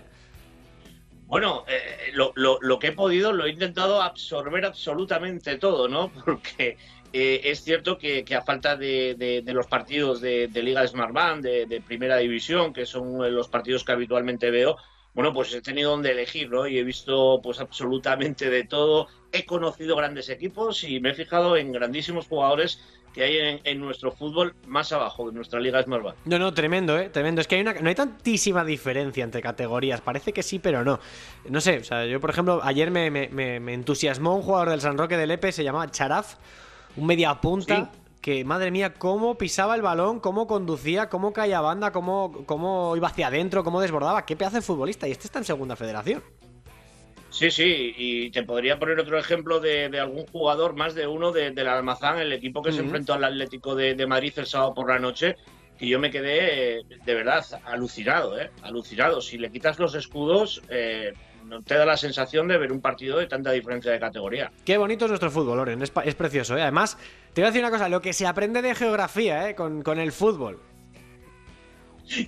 Speaker 8: Bueno, eh, lo, que he podido lo he intentado absorber absolutamente todo, ¿no? Porque eh, es cierto que, a falta de, los partidos de, Liga Smart Band, de, Primera División, que son los partidos que habitualmente veo, bueno, pues he tenido donde elegir, ¿no? Y he visto pues absolutamente de todo. He conocido grandes equipos y me he fijado en grandísimos jugadores que hay en, nuestro fútbol más abajo, de nuestra liga es Smart
Speaker 1: No, no, tremendo, ¿eh? Tremendo. Es que hay una, no hay tantísima diferencia entre categorías. Parece que sí, pero no. No sé, o sea, yo, por ejemplo, ayer me, me, entusiasmó un jugador del San Roque del Epe, se llamaba Charaf, un media punta. Que, madre mía, cómo pisaba el balón, cómo conducía, cómo caía banda, cómo, cómo iba hacia adentro, cómo desbordaba. Qué pedazo de futbolista. Y este está en segunda federación.
Speaker 8: Sí, sí, y te podría poner otro ejemplo de, algún jugador, más de uno de, del Almazán, el equipo que se enfrentó al Atlético de, Madrid el sábado por la noche, que yo me quedé de verdad alucinado, ¿eh? alucinado. Si le quitas los escudos, eh, te da la sensación de ver un partido de tanta diferencia de categoría.
Speaker 1: Qué bonito es nuestro fútbol, Loren, es, precioso. ¿eh? Además, te voy a decir una cosa, lo que se aprende de geografía ¿eh? con, con el fútbol.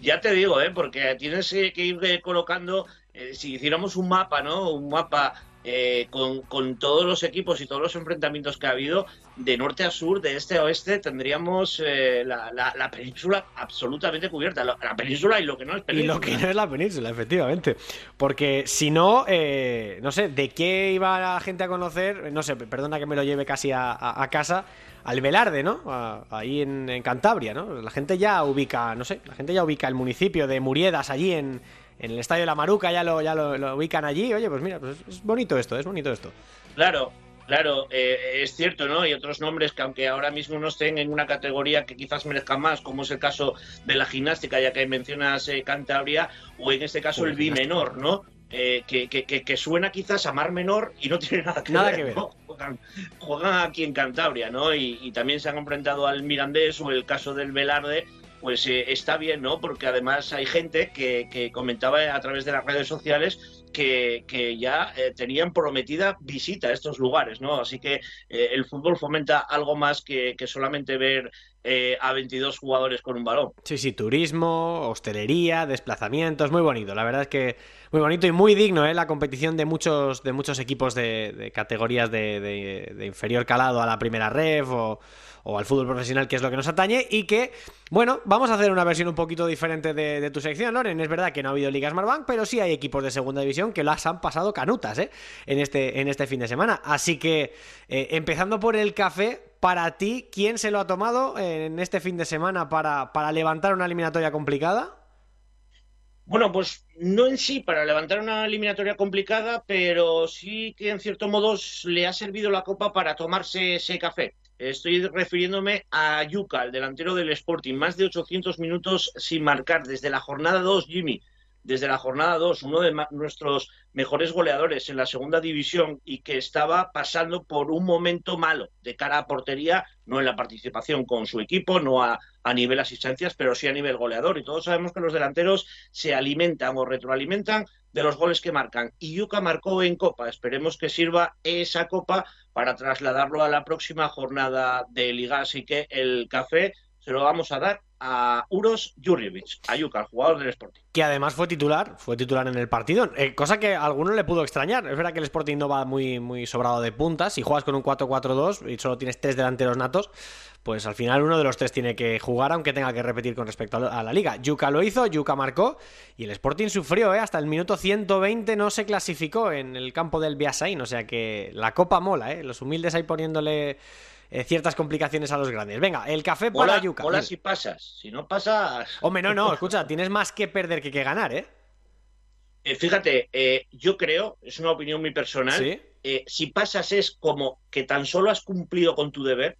Speaker 8: Ya te digo, ¿eh? porque tienes que ir colocando eh, si hiciéramos un mapa, ¿no? Un mapa eh, con, todos los equipos y todos los enfrentamientos que ha habido, de norte a sur, de este a oeste, tendríamos eh, la, península absolutamente cubierta. La, península y lo que no es península.
Speaker 1: Y lo que no es la península, efectivamente. Porque si no, no sé, ¿de qué iba la gente a conocer? No sé, perdona que me lo lleve casi a, casa. Al Velarde, ¿no? ahí en, en, Cantabria, ¿no? La gente ya ubica, no sé, la gente ya ubica el municipio de Muriedas allí en, en el estadio de la Maruca ya lo, ya lo, ubican allí. Oye, pues mira, pues es bonito esto, es bonito esto.
Speaker 8: Claro, Claro, eh, es cierto, ¿no? Hay otros nombres que aunque ahora mismo no estén en una categoría que quizás merezca más, como es el caso de la gimnástica, ya que mencionas eh, Cantabria, o en este caso el B menor, ¿no? Eh, que, que, que, suena quizás a Mar Menor y no tiene nada que ver. Juegan, aquí en Cantabria, ¿no? Y, y, también se han enfrentado al Mirandés o el caso del Velarde, pues eh, está bien, ¿no? Porque además hay gente que, comentaba a través de las redes sociales que, ya eh, tenían prometida visita a estos lugares, ¿no? Así que eh, el fútbol fomenta algo más que, solamente ver a 22 jugadores con un balón.
Speaker 1: Sí, sí, turismo, hostelería, desplazamientos, muy bonito. La verdad es que muy bonito y muy digno, ¿eh? La competición de muchos, de muchos equipos de, categorías de, de inferior calado a la primera ref o o al fútbol profesional, que es lo que nos atañe, y que, bueno, vamos a hacer una versión un poquito diferente de, tu sección, Loren. Es verdad que no ha habido Ligas Marbank, pero sí hay equipos de segunda división que las han pasado canutas, ¿eh? En este, en este fin de semana. Así que, eh, empezando por el café, para ti, ¿quién se lo ha tomado en este fin de semana para, para levantar una eliminatoria complicada?
Speaker 8: Bueno, pues no en sí para levantar una eliminatoria complicada, pero sí que en cierto modo le ha servido la copa para tomarse ese café. Estoy refiriéndome a Yuka, el delantero del Sporting. Más de 800 minutos sin marcar desde la jornada 2, Jimmy. desde la jornada 2, uno de nuestros mejores goleadores en la segunda división y que estaba pasando por un momento malo de cara a portería, no en la participación con su equipo, no a, a nivel asistencias, pero sí a nivel goleador. Y todos sabemos que los delanteros se alimentan o retroalimentan de los goles que marcan. Y Yuka marcó en Copa. Esperemos que sirva esa Copa para trasladarlo a la próxima jornada de Liga. Así que el café se lo vamos a dar a Uros Jurjevic, a Yuka, el jugador del Sporting.
Speaker 1: Que además fue titular, fue titular en el partido, eh, cosa que a alguno le pudo extrañar. Es verdad que el Sporting no va muy, muy sobrado de puntas. Si juegas con un 4-4-2 y solo tienes tres delanteros natos, pues al final uno de los tres tiene que jugar, aunque tenga que repetir con respecto a la liga. Yuka lo hizo, Yuka marcó y el Sporting sufrió, ¿eh? hasta el minuto 120 no se clasificó en el campo del Biasain, o sea que la copa mola, ¿eh? los humildes ahí poniéndole eh, ciertas complicaciones a los grandes. Venga, el café para
Speaker 8: hola,
Speaker 1: Yuka.
Speaker 8: Hola si pasas, si no pasas...
Speaker 1: Hombre, no, no, escucha, tienes más que perder que que ganar, ¿eh?
Speaker 8: eh fíjate, eh, yo creo, es una opinión muy personal, si pasas es como que tan solo has cumplido con tu deber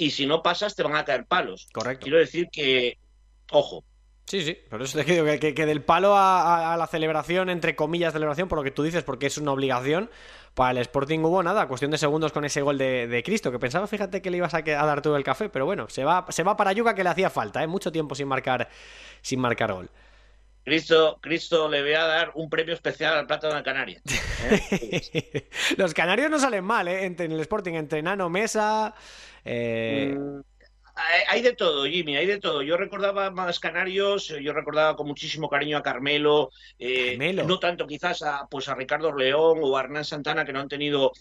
Speaker 8: y si no pasas te van a caer palos.
Speaker 1: Correcto.
Speaker 8: Quiero decir que, ojo,
Speaker 1: Sí, sí, por eso te digo que, que, del palo a, la celebración, entre comillas, celebración, por lo que tú dices, porque es una obligación, para el Sporting hubo nada, cuestión de segundos con ese gol de, Cristo, que pensaba, fíjate que le ibas a, dar todo el café, pero bueno, se va, se va para Yuca que le hacía falta, ¿eh? mucho tiempo sin marcar, sin marcar gol.
Speaker 8: Cristo, Cristo le voy a dar un premio especial al plato de la Canaria.
Speaker 1: ¿eh? Los canarios no salen mal, ¿eh? En, el Sporting, entre Nano, Mesa... Eh...
Speaker 8: Mm, hay de todo, Jimmy, hay de todo. Yo recordaba más canarios, eh, yo recordaba con muchísimo cariño a Carmelo, eh, no tanto quizás a, pues a Ricardo León o a Hernán Santana, que no han tenido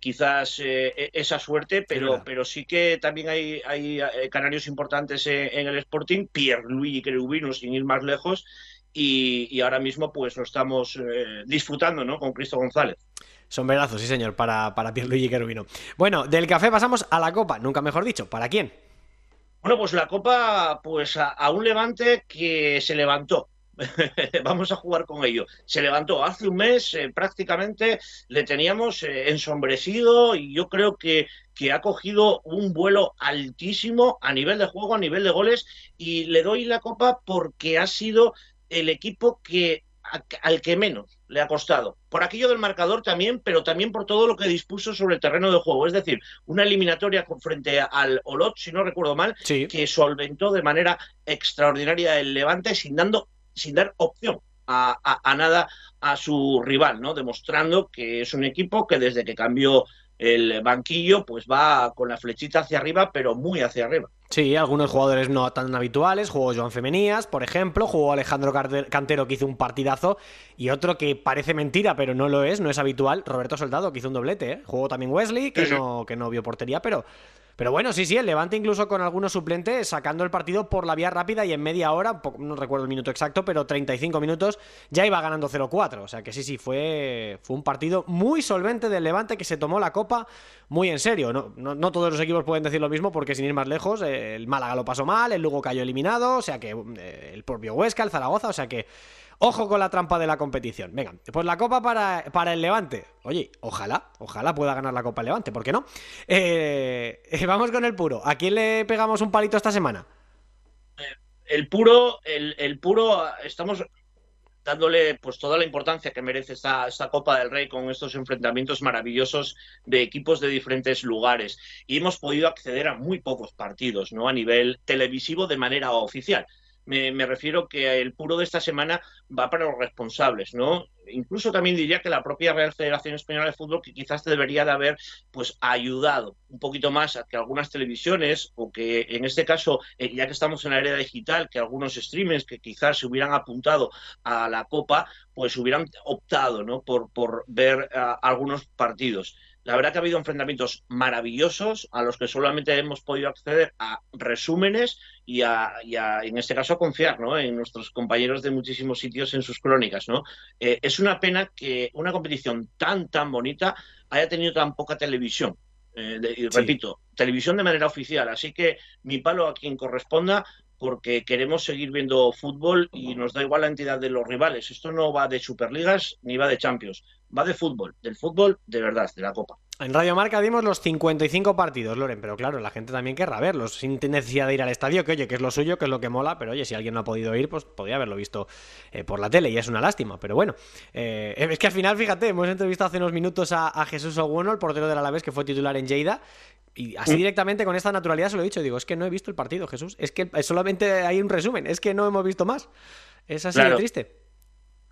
Speaker 8: quizás e, esa suerte, pero, pero sí que también hay, hay canarios importantes en, el Sporting, Pierre Luigi Querubino, sin ir más lejos, y, ahora mismo pues lo estamos disfrutando ¿no? con Cristo González.
Speaker 1: Sombrerazo, sí señor, para, para Pierluigi Querubino. Bueno, del café pasamos a la copa, nunca mejor dicho, ¿para quién?
Speaker 8: Bueno, pues la Copa, pues a, un Levante que se levantó. Vamos a jugar con ello. Se levantó hace un mes, eh, prácticamente le teníamos eh, ensombrecido y yo creo que, que ha cogido un vuelo altísimo a nivel de juego, a nivel de goles y le doy la copa porque ha sido el equipo que al que menos le ha costado. Por aquello del marcador también, pero también por todo lo que dispuso sobre el terreno de juego. Es decir, una eliminatoria frente al Olot, si no recuerdo mal, que solventó de manera extraordinaria el Levante sin, dando, sin dar opción a, a, nada a su rival, ¿no? Demostrando que es un equipo que desde que cambió el banquillo, pues va con la flechita hacia arriba, pero muy hacia arriba.
Speaker 1: Sí, algunos jugadores no tan habituales. Jugó Joan Femenías, por ejemplo. Jugó Alejandro Cantero, que hizo un partidazo. Y otro que parece mentira, pero no lo es, no es habitual. Roberto Soldado, que hizo un doblete. ¿eh? Jugó también Wesley, que, no, que no vio portería, pero pero bueno, sí, sí, el Levante incluso con algunos suplentes sacando el partido por la vía rápida y en media hora, no recuerdo el minuto exacto, pero 35 minutos ya iba ganando 0-4. O sea que sí, sí, fue, fue un partido muy solvente del Levante que se tomó la copa muy en serio. No, no, todos los equipos pueden decir lo mismo porque sin ir más lejos, el Málaga lo pasó mal, el Lugo cayó eliminado, o sea que eh, el propio Huesca, el Zaragoza, o sea que Ojo con la trampa de la competición. Venga, pues la copa para, para el Levante. Oye, ojalá, ojalá pueda ganar la copa el Levante, ¿por qué no? Eh, vamos con el puro. ¿A quién le pegamos un palito esta semana?
Speaker 8: El puro, el, puro, estamos dándole pues toda la importancia que merece esta, esta, Copa del Rey con estos enfrentamientos maravillosos de equipos de diferentes lugares. Y hemos podido acceder a muy pocos partidos, ¿no? A nivel televisivo de manera oficial. Me, refiero que el puro de esta semana va para los responsables, ¿no? Incluso también diría que la propia Real Federación Española de Fútbol que quizás debería de haber pues ayudado un poquito más a que algunas televisiones o que en este caso, eh, ya que estamos en la era digital, que algunos streamers que quizás se hubieran apuntado a la Copa, pues hubieran optado, ¿no? Por, por ver ah, algunos partidos. La verdad que ha habido enfrentamientos maravillosos a los que solamente hemos podido acceder a resúmenes y a, en este caso, a confiar ¿no? en nuestros compañeros de muchísimos sitios en sus crónicas. ¿no? Eh, es una pena que una competición tan, tan bonita haya tenido tan poca televisión. Eh, y repito, televisión de manera oficial. Así que mi palo a quien corresponda, porque queremos seguir viendo fútbol y nos da igual la entidad de los rivales. Esto no va de Superligas ni va de Champions, va de fútbol, del fútbol de verdad, de la Copa.
Speaker 1: En Radio Marca dimos los 55 partidos, Loren, pero claro, la gente también querrá verlos, sin necesidad de ir al estadio, que oye, que es lo suyo, que es lo que mola, pero oye, si alguien no ha podido ir, pues podría haberlo visto eh, por la tele, y es una lástima, pero bueno. Eh, es que al final, fíjate, hemos entrevistado hace unos minutos a, a Jesús Ogueno, el portero del Alavés, que fue titular en Lleida, y así directamente, con esta naturalidad, se lo he dicho, digo, es que no he visto el partido, Jesús, es que solamente hay un resumen, es que no hemos visto más. Es así de triste.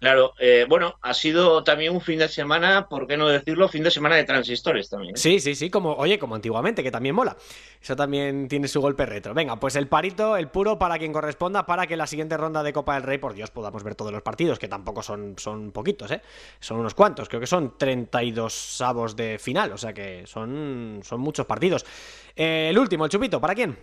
Speaker 8: Claro, eh, bueno, ha sido también un fin de semana, ¿por qué no decirlo? Fin de semana de transistores también. ¿eh?
Speaker 1: Sí, sí, sí, como, oye, como antiguamente, que también mola. Eso también tiene su golpe retro. Venga, pues el parito, el puro para quien corresponda, para que la siguiente ronda de Copa del Rey, por Dios, podamos ver todos los partidos, que tampoco son, son poquitos, ¿eh? Son unos cuantos, creo que son 32 avos de final, o sea que son, son muchos partidos. Eh, el último, el chupito, ¿para quién?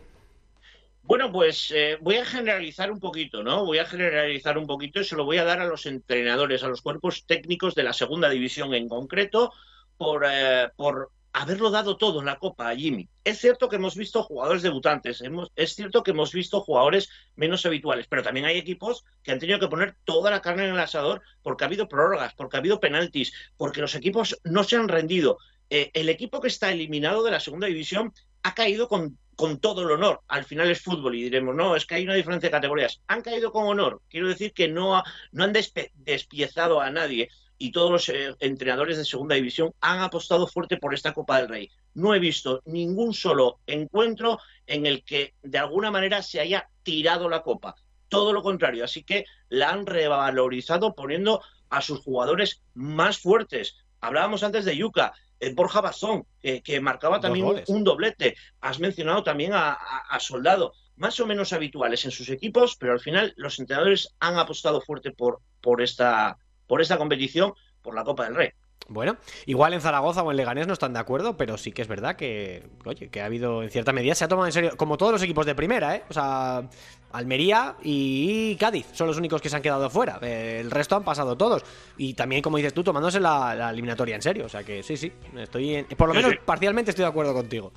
Speaker 8: Bueno, pues eh, voy a generalizar un poquito, ¿no? Voy a generalizar un poquito y se lo voy a dar a los entrenadores, a los cuerpos técnicos de la segunda división en concreto, por, eh, por haberlo dado todo en la Copa, Jimmy. Es cierto que hemos visto jugadores debutantes, hemos, es cierto que hemos visto jugadores menos habituales, pero también hay equipos que han tenido que poner toda la carne en el asador porque ha habido prórrogas, porque ha habido penaltis, porque los equipos no se han rendido. Eh, el equipo que está eliminado de la segunda división ha caído con, con todo el honor. Al final es fútbol y diremos, no, es que hay una diferencia de categorías. Han caído con honor. Quiero decir que no, ha- no han despiezado a nadie y todos los eh, entrenadores de segunda división han apostado fuerte por esta Copa del Rey. No he visto ningún solo encuentro en el que de alguna manera se haya tirado la copa. Todo lo contrario. Así que la han revalorizado poniendo a sus jugadores más fuertes. Hablábamos antes de Yuca, eh, Borja Bastón, que, que marcaba también un, doblete. Has mencionado también a, a- a Soldado, más o menos habituales en sus equipos, pero al final los entrenadores han apostado fuerte por, por, esta, por esta competición, por la Copa del Rey.
Speaker 1: Bueno, igual en Zaragoza o en Leganés no están de acuerdo, pero sí que es verdad que, oye, que ha habido en cierta medida, se ha tomado en serio, como todos los equipos de primera, ¿eh? O sea, Almería y Cádiz son los únicos que se han quedado fuera. El resto han pasado todos. Y también, como dices tú, tomándose la, la eliminatoria en serio. O sea que sí, sí, estoy en- por lo menos parcialmente estoy de acuerdo contigo.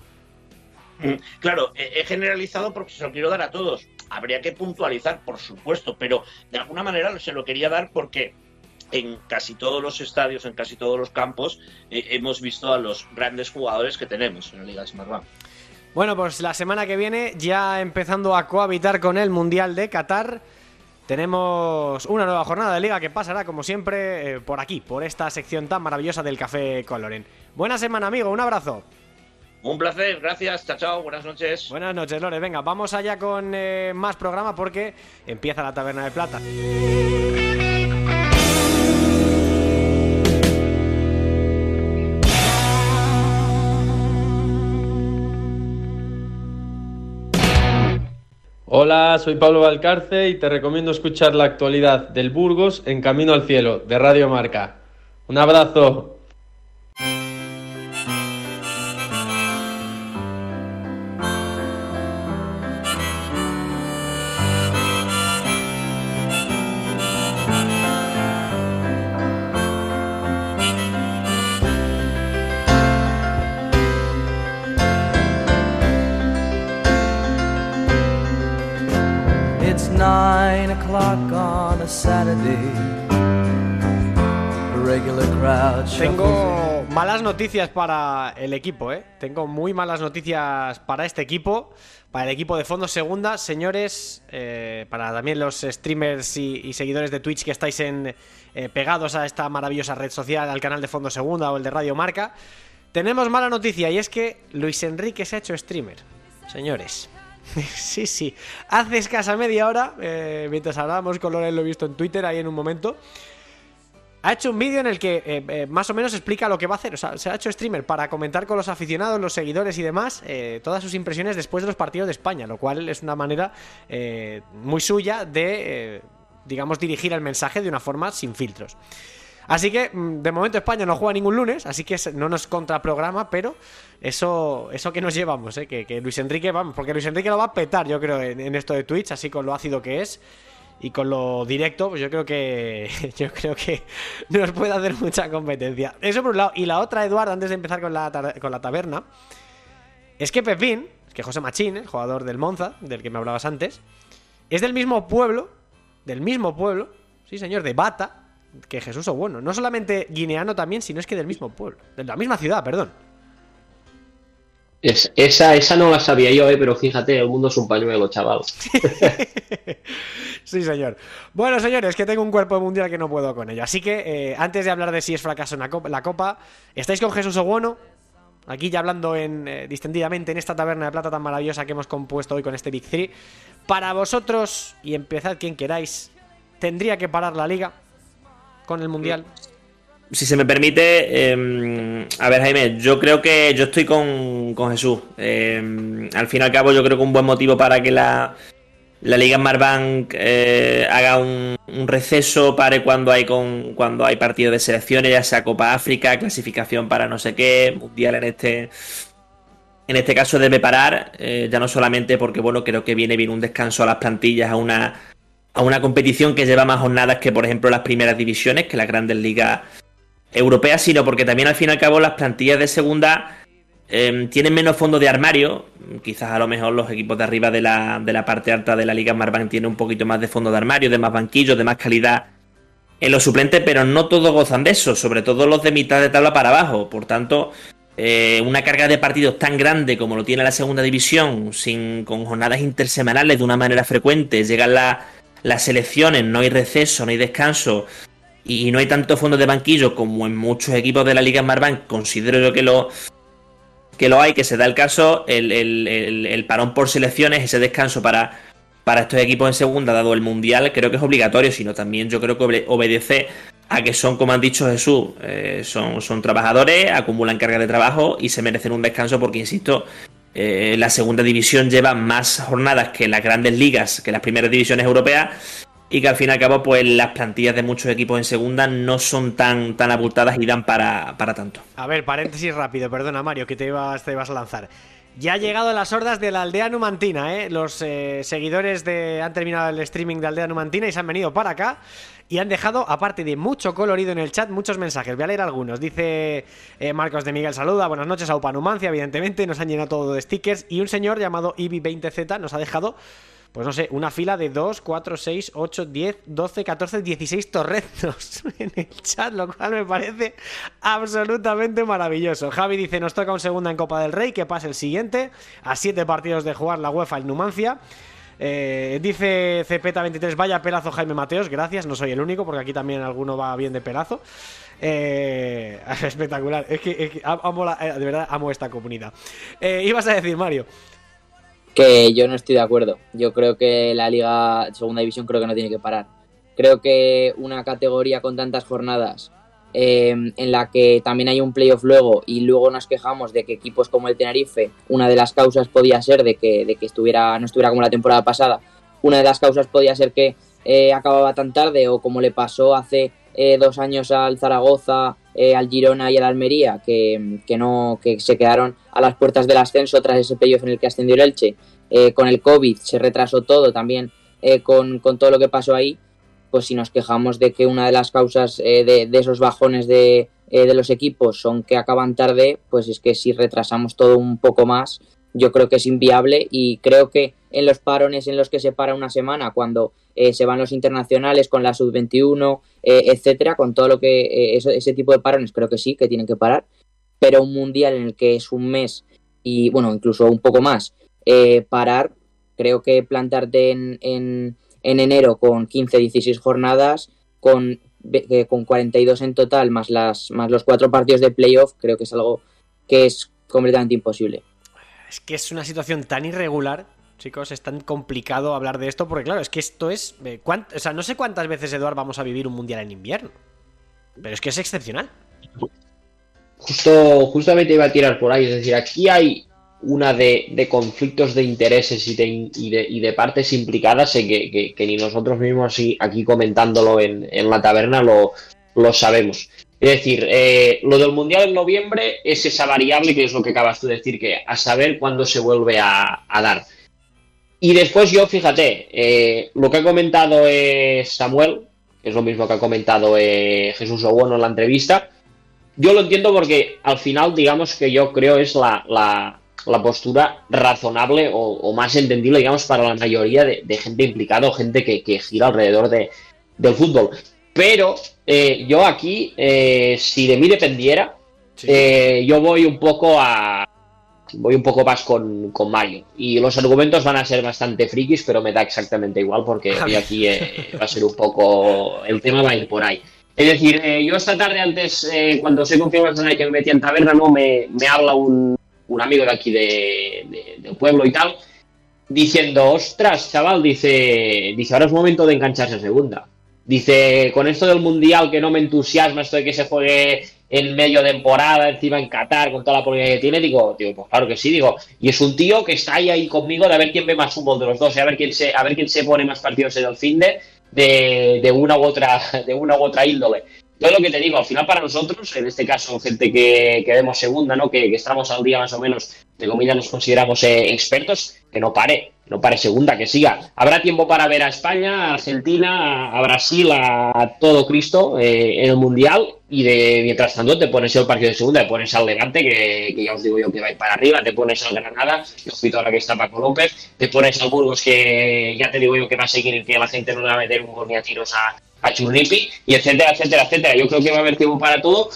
Speaker 8: Mm, Claro, he generalizado porque se lo quiero dar a todos. Habría que puntualizar, por supuesto, pero de alguna manera se lo quería dar porque en casi todos los estadios, en casi todos los campos, eh, hemos visto a los grandes jugadores que tenemos en la Liga Smartbank.
Speaker 1: Bueno, pues la semana que viene, ya empezando a cohabitar con el Mundial de Qatar, tenemos una nueva jornada de liga que pasará, como siempre, eh, por aquí, por esta sección tan maravillosa del Café con Loren. Buena semana, amigo, un abrazo.
Speaker 8: Un placer, gracias, chao, chao, buenas noches.
Speaker 1: Buenas noches, Lore. Venga, vamos allá con eh, más programa porque empieza la Taberna de Plata.
Speaker 9: Hola, soy Pablo Valcarce y te recomiendo escuchar la actualidad del Burgos en Camino al Cielo, de Radio Marca. Un abrazo.
Speaker 1: Tengo malas noticias para el equipo, ¿eh? Tengo muy malas noticias para este equipo, para el equipo de Fondo Segunda. Señores, eh, para también los streamers y, y seguidores de Twitch que estáis en, eh, pegados a esta maravillosa red social, al canal de Fondo Segunda o el de Radio Marca. Tenemos mala noticia y es que Luis Enrique se ha hecho streamer. Señores. sí, sí. Hace escasa media hora, eh, mientras hablábamos con Loren, lo he visto en Twitter ahí en un momento. Ha hecho un vídeo en el que eh, eh, más o menos explica lo que va a hacer. O sea, se ha hecho streamer para comentar con los aficionados, los seguidores y demás todas sus impresiones después de los partidos de España, lo cual es una manera muy suya de, digamos, dirigir el mensaje de una forma sin filtros. Así que, mm, de momento España no juega ningún lunes, así que no nos contraprograma, pero eso, eso que nos llevamos, ¿eh? que, Luis Enrique, vamos, porque Luis Enrique lo va a petar, yo creo, en, esto de Twitch, así con lo ácido que es. Y con lo directo, pues yo creo que yo creo que nos puede hacer mucha competencia. Eso por un lado. Y la otra, Eduardo, antes de empezar con la, con la taberna, es que Pepín, que José Machín, el jugador del Monza, del que me hablabas antes, es del mismo pueblo, del mismo pueblo, sí señor, de Bata, que Jesús Obueno. No solamente guineano también, sino es que del mismo pueblo, de la misma ciudad, perdón.
Speaker 2: Es, esa, esa no la sabía yo, eh, pero fíjate, el mundo es un pañuelo, chaval.
Speaker 1: sí, señor. Bueno, señores, que tengo un cuerpo mundial que no puedo con ello. Así que, eh, antes de hablar de si es fracaso en la copa, la copa ¿estáis con Jesús Oguono? Aquí ya hablando en, eh, distendidamente en esta taberna de plata tan maravillosa que hemos compuesto hoy con este Big 3. Para vosotros, y empezad quien queráis, ¿tendría que parar la liga con el mundial?
Speaker 4: Si se me permite, em, a ver Jaime, yo creo que yo estoy con, Jesús. Em, al fin y al cabo yo creo que un buen motivo para que la, la Liga Marbank eh, haga un, receso, pare cuando hay con cuando hay partido de selecciones, ya sea Copa África, clasificación para no sé qué, mundial en este en este caso debe parar, eh, ya no solamente porque bueno, creo que viene bien un descanso a las plantillas a una a una competición que lleva más jornadas que por ejemplo las primeras divisiones, que las grandes ligas europeas, sino porque también al fin y al cabo las plantillas de segunda Em, tienen menos fondo de armario. Quizás a lo mejor los equipos de arriba de la, de la parte alta de la Liga Marbank tienen un poquito más de fondo de armario, de más banquillos, de más calidad en los suplentes, pero no todos gozan de eso, sobre todo los de mitad de tabla para abajo. Por tanto, eh, una carga de partidos tan grande como lo tiene la segunda división, sin, con jornadas intersemanales de una manera frecuente, llegan las elecciones, no hay receso, no hay descanso y no hay tanto fondo de banquillo como en muchos equipos de la Liga Marbank, considero yo que lo que lo hay, que se da el caso, el, parón por selecciones, ese descanso para, para estos equipos en segunda, dado el Mundial, creo que es obligatorio, sino también yo creo que obedece a que son, como han dicho Jesús, eh, son, son trabajadores, acumulan carga de trabajo y se merecen un descanso porque, insisto, eh, la segunda división lleva más jornadas que las grandes ligas, que las primeras divisiones europeas y que al fin y al cabo pues las plantillas de muchos equipos en segunda no son tan, tan abultadas y dan para, tanto.
Speaker 1: A ver, paréntesis rápido, perdona Mario, que te ibas, te ibas a lanzar. Ya ha llegado a las hordas de la aldea numantina, ¿eh? Los eh, seguidores de han terminado el streaming de aldea numantina y se han venido para acá y han dejado, aparte de mucho colorido en el chat, muchos mensajes. Voy a leer algunos. Dice eh, Marcos de Miguel, saluda, buenas noches a Upanumancia, evidentemente, nos han llenado todo de stickers y un señor llamado Ibi20Z nos ha dejado pues no sé, una fila de 2, 4, 6, 8, 10, 12, 14, 16 torretos en el chat, lo cual me parece absolutamente maravilloso. Javi dice, nos toca un segunda en Copa del Rey, que pase el siguiente, a 7 partidos de jugar la UEFA el Numancia. Eh, dice CPeta23, vaya pelazo Jaime Mateos, gracias, no soy el único, porque aquí también alguno va bien de pelazo. Eh, espectacular, es que, amo eh, de verdad amo esta comunidad. Eh, ibas a decir, Mario
Speaker 3: que yo no estoy de acuerdo. Yo creo que la Liga Segunda División creo que no tiene que parar. Creo que una categoría con tantas jornadas eh, en la que también hay un playoff luego y luego nos quejamos de que equipos como el Tenerife, una de las causas podía ser de que, de que estuviera, no estuviera como la temporada pasada, una de las causas podía ser que eh, acababa tan tarde o como le pasó hace eh, dos años al Zaragoza, al Girona y al Almería, que, que, no, que se quedaron a las puertas del ascenso tras ese playoff en el que ascendió el Elche. Eh, con el COVID se retrasó todo también eh, con, todo lo que pasó ahí, pues si nos quejamos de que una de las causas eh, de, esos bajones de, de, los equipos son que acaban tarde, pues es que si retrasamos todo un poco más, yo creo que es inviable y creo que en los parones en los que se para una semana, cuando se van los internacionales con la sub-21, etcétera, con todo lo que ese tipo de parones, creo que sí, que tienen que parar pero un mundial en el que es un mes y, bueno, incluso un poco más, eh, parar, creo que plantarte en, en, enero con 15, 16 jornadas, con, eh, con 42 en total, más, las, más los cuatro partidos de playoff, creo que es algo que es completamente imposible.
Speaker 1: Es que es una situación tan irregular chicos, es tan complicado hablar de esto porque, claro, es que esto es. Eh, o sea, no sé cuántas veces, Eduard, vamos a vivir un mundial en invierno. Pero es que es excepcional.
Speaker 2: Justo, justamente iba a tirar por ahí, es decir, aquí hay una de, conflictos de intereses y de, y de, partes implicadas en que, ni nosotros mismos aquí comentándolo en, la taberna lo, lo, sabemos. Es decir, eh, lo del Mundial en noviembre es esa variable que es lo que acabas tú de decir, que a saber cuándo se vuelve a, dar. Y después yo, fíjate, eh, lo que ha comentado es Samuel, que es lo mismo que ha comentado eh, Jesús Obono en la entrevista, yo lo entiendo porque al final, digamos que yo creo es la, la, postura razonable o, más entendible, digamos, para la mayoría de, gente implicada o gente que, gira alrededor de, del fútbol. Pero eh, yo aquí, eh, si de mí dependiera, eh, yo voy un poco a, voy un poco más con, con, Mario. Y los argumentos van a ser bastante frikis, pero me da exactamente igual porque aquí eh, va a ser un poco. El tema va a ir por ahí. Es decir, yo esta tarde, antes, eh, cuando se confirmó que me metí en taberna, ¿no? me, me habla un, un, amigo de aquí de, del pueblo y tal, diciendo: Ostras, chaval, dice, dice, ahora es momento de engancharse a segunda. Dice, con esto del mundial que no me entusiasma, esto de que se juegue en medio temporada, encima en Qatar, con toda la política que tiene, digo, digo, pues claro que sí, digo, y es un tío que está ahí, ahí conmigo de a ver quién ve más fútbol de los dos, a ver quién se, a ver quién se pone más partidos en el fin de, de, una u otra, de una u otra índole. Yo lo que te digo, al final para nosotros, en este caso, gente que, que vemos segunda, ¿no? Que, que, estamos al día más o menos, de comillas nos consideramos eh, expertos, que no pare, no pare segunda, que siga. Habrá tiempo para ver a España, a Argentina, a Brasil, a todo Cristo eh, en el Mundial y de mientras tanto te pones el partido de segunda, te pones al Levante, que, ya os digo yo que va a ir para arriba, te pones al Granada, que os ahora que está Paco López, te pones al Burgos, que ya te digo yo que va a seguir y que la gente no le va a meter un gol ni a tiros a, a Churripi, y etcétera, etcétera, etcétera. Yo creo que va a haber tiempo para todo.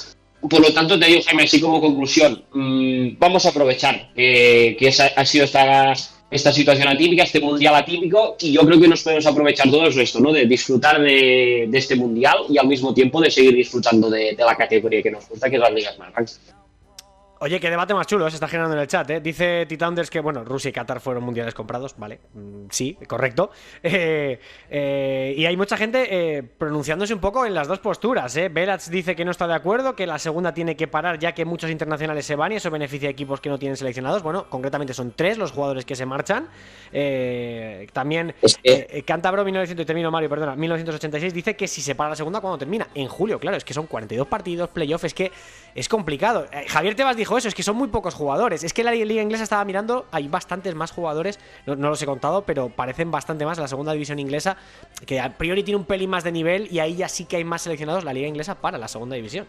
Speaker 2: Por lo tanto, te digo, Jaime, así como conclusión, mmm, vamos a aprovechar que, ha sido esta esta situación atípica, este mundial atípico, y yo creo que nos podemos aprovechar todos esto, ¿no? De disfrutar de, este mundial y al mismo tiempo de seguir disfrutando de, de la categoría que nos gusta, que es las ligas más
Speaker 1: Oye, qué debate más chulo se está generando en el chat, ¿eh? Dice Titounders que, bueno, Rusia y Qatar fueron mundiales comprados, vale, mm, sí, correcto. Eh, eh, y hay mucha gente eh, pronunciándose un poco en las dos posturas, ¿eh? Belats dice que no está de acuerdo, que la segunda tiene que parar ya que muchos internacionales se van y eso beneficia a equipos que no tienen seleccionados. Bueno, concretamente son tres los jugadores que se marchan. Eh, también. Cantabro 1900, y termino Mario, perdona, 1986 dice que si se para la segunda, ¿cuándo termina? En julio, claro, es que son 42 partidos, playoff, es que es complicado. Javier Tebas dijo eso, es que son muy pocos jugadores. Es que la liga inglesa estaba mirando, hay bastantes más jugadores, no, los he contado, pero parecen bastante más. La segunda división inglesa, que a priori tiene un pelín más de nivel y ahí ya sí que hay más seleccionados la liga inglesa para la segunda división.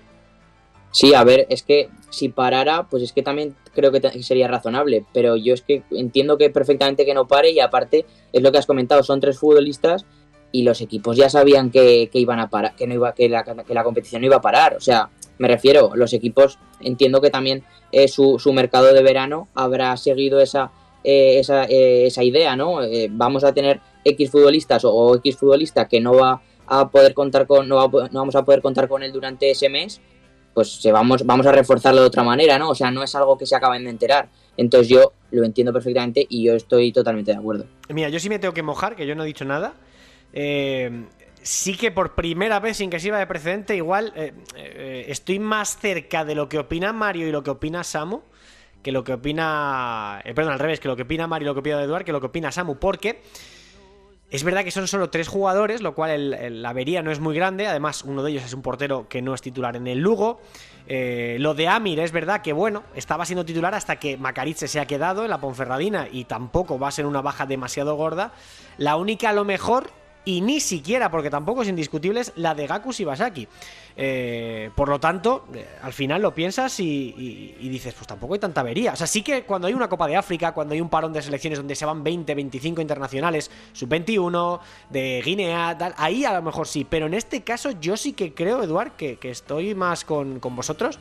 Speaker 3: Sí, a ver, es que si parara, pues es que también creo que sería razonable, pero yo es que entiendo que perfectamente que no pare y aparte es lo que has comentado, son tres futbolistas y los equipos ya sabían que, que iban a parar, que no iba, que la, que la competición no iba a parar, o sea, me refiero, los equipos entiendo que también eh, su, su, mercado de verano habrá seguido esa, eh, esa, eh, esa, idea, ¿no? vamos a tener X futbolistas o, X futbolista que no va a poder contar con, no, va, no, vamos a poder contar con él durante ese mes, pues vamos, vamos a reforzarlo de otra manera, ¿no? O sea, no es algo que se acaben de enterar. Entonces yo lo entiendo perfectamente y yo estoy totalmente de acuerdo.
Speaker 1: Mira, yo sí me tengo que mojar, que yo no he dicho nada. Eh, sí que por primera vez, sin que sirva de precedente, igual eh, eh, estoy más cerca de lo que opina Mario y lo que opina Samu que lo que opina. Eh, perdón, al revés, que lo que opina Mario y lo que opina Eduard, que lo que opina Samu, porque. Es verdad que son solo tres jugadores, lo cual la avería no es muy grande. Además, uno de ellos es un portero que no es titular en el Lugo. Lo de Amir es verdad que, bueno, estaba siendo titular hasta que Macarice se ha quedado en la Ponferradina y tampoco va a ser una baja demasiado gorda. La única, a lo mejor, y ni siquiera, porque tampoco es indiscutible, es la de Gaku Shibasaki. Eh, por lo tanto, eh, al final lo piensas y, dices, pues tampoco hay tanta avería. O sea, sí que cuando hay una Copa de África, cuando hay un parón de selecciones donde se van 20, 25 internacionales, sub-21, de Guinea, tal, ahí a lo mejor sí. Pero en este caso yo sí que creo, Eduard, que, que estoy más con, con vosotros.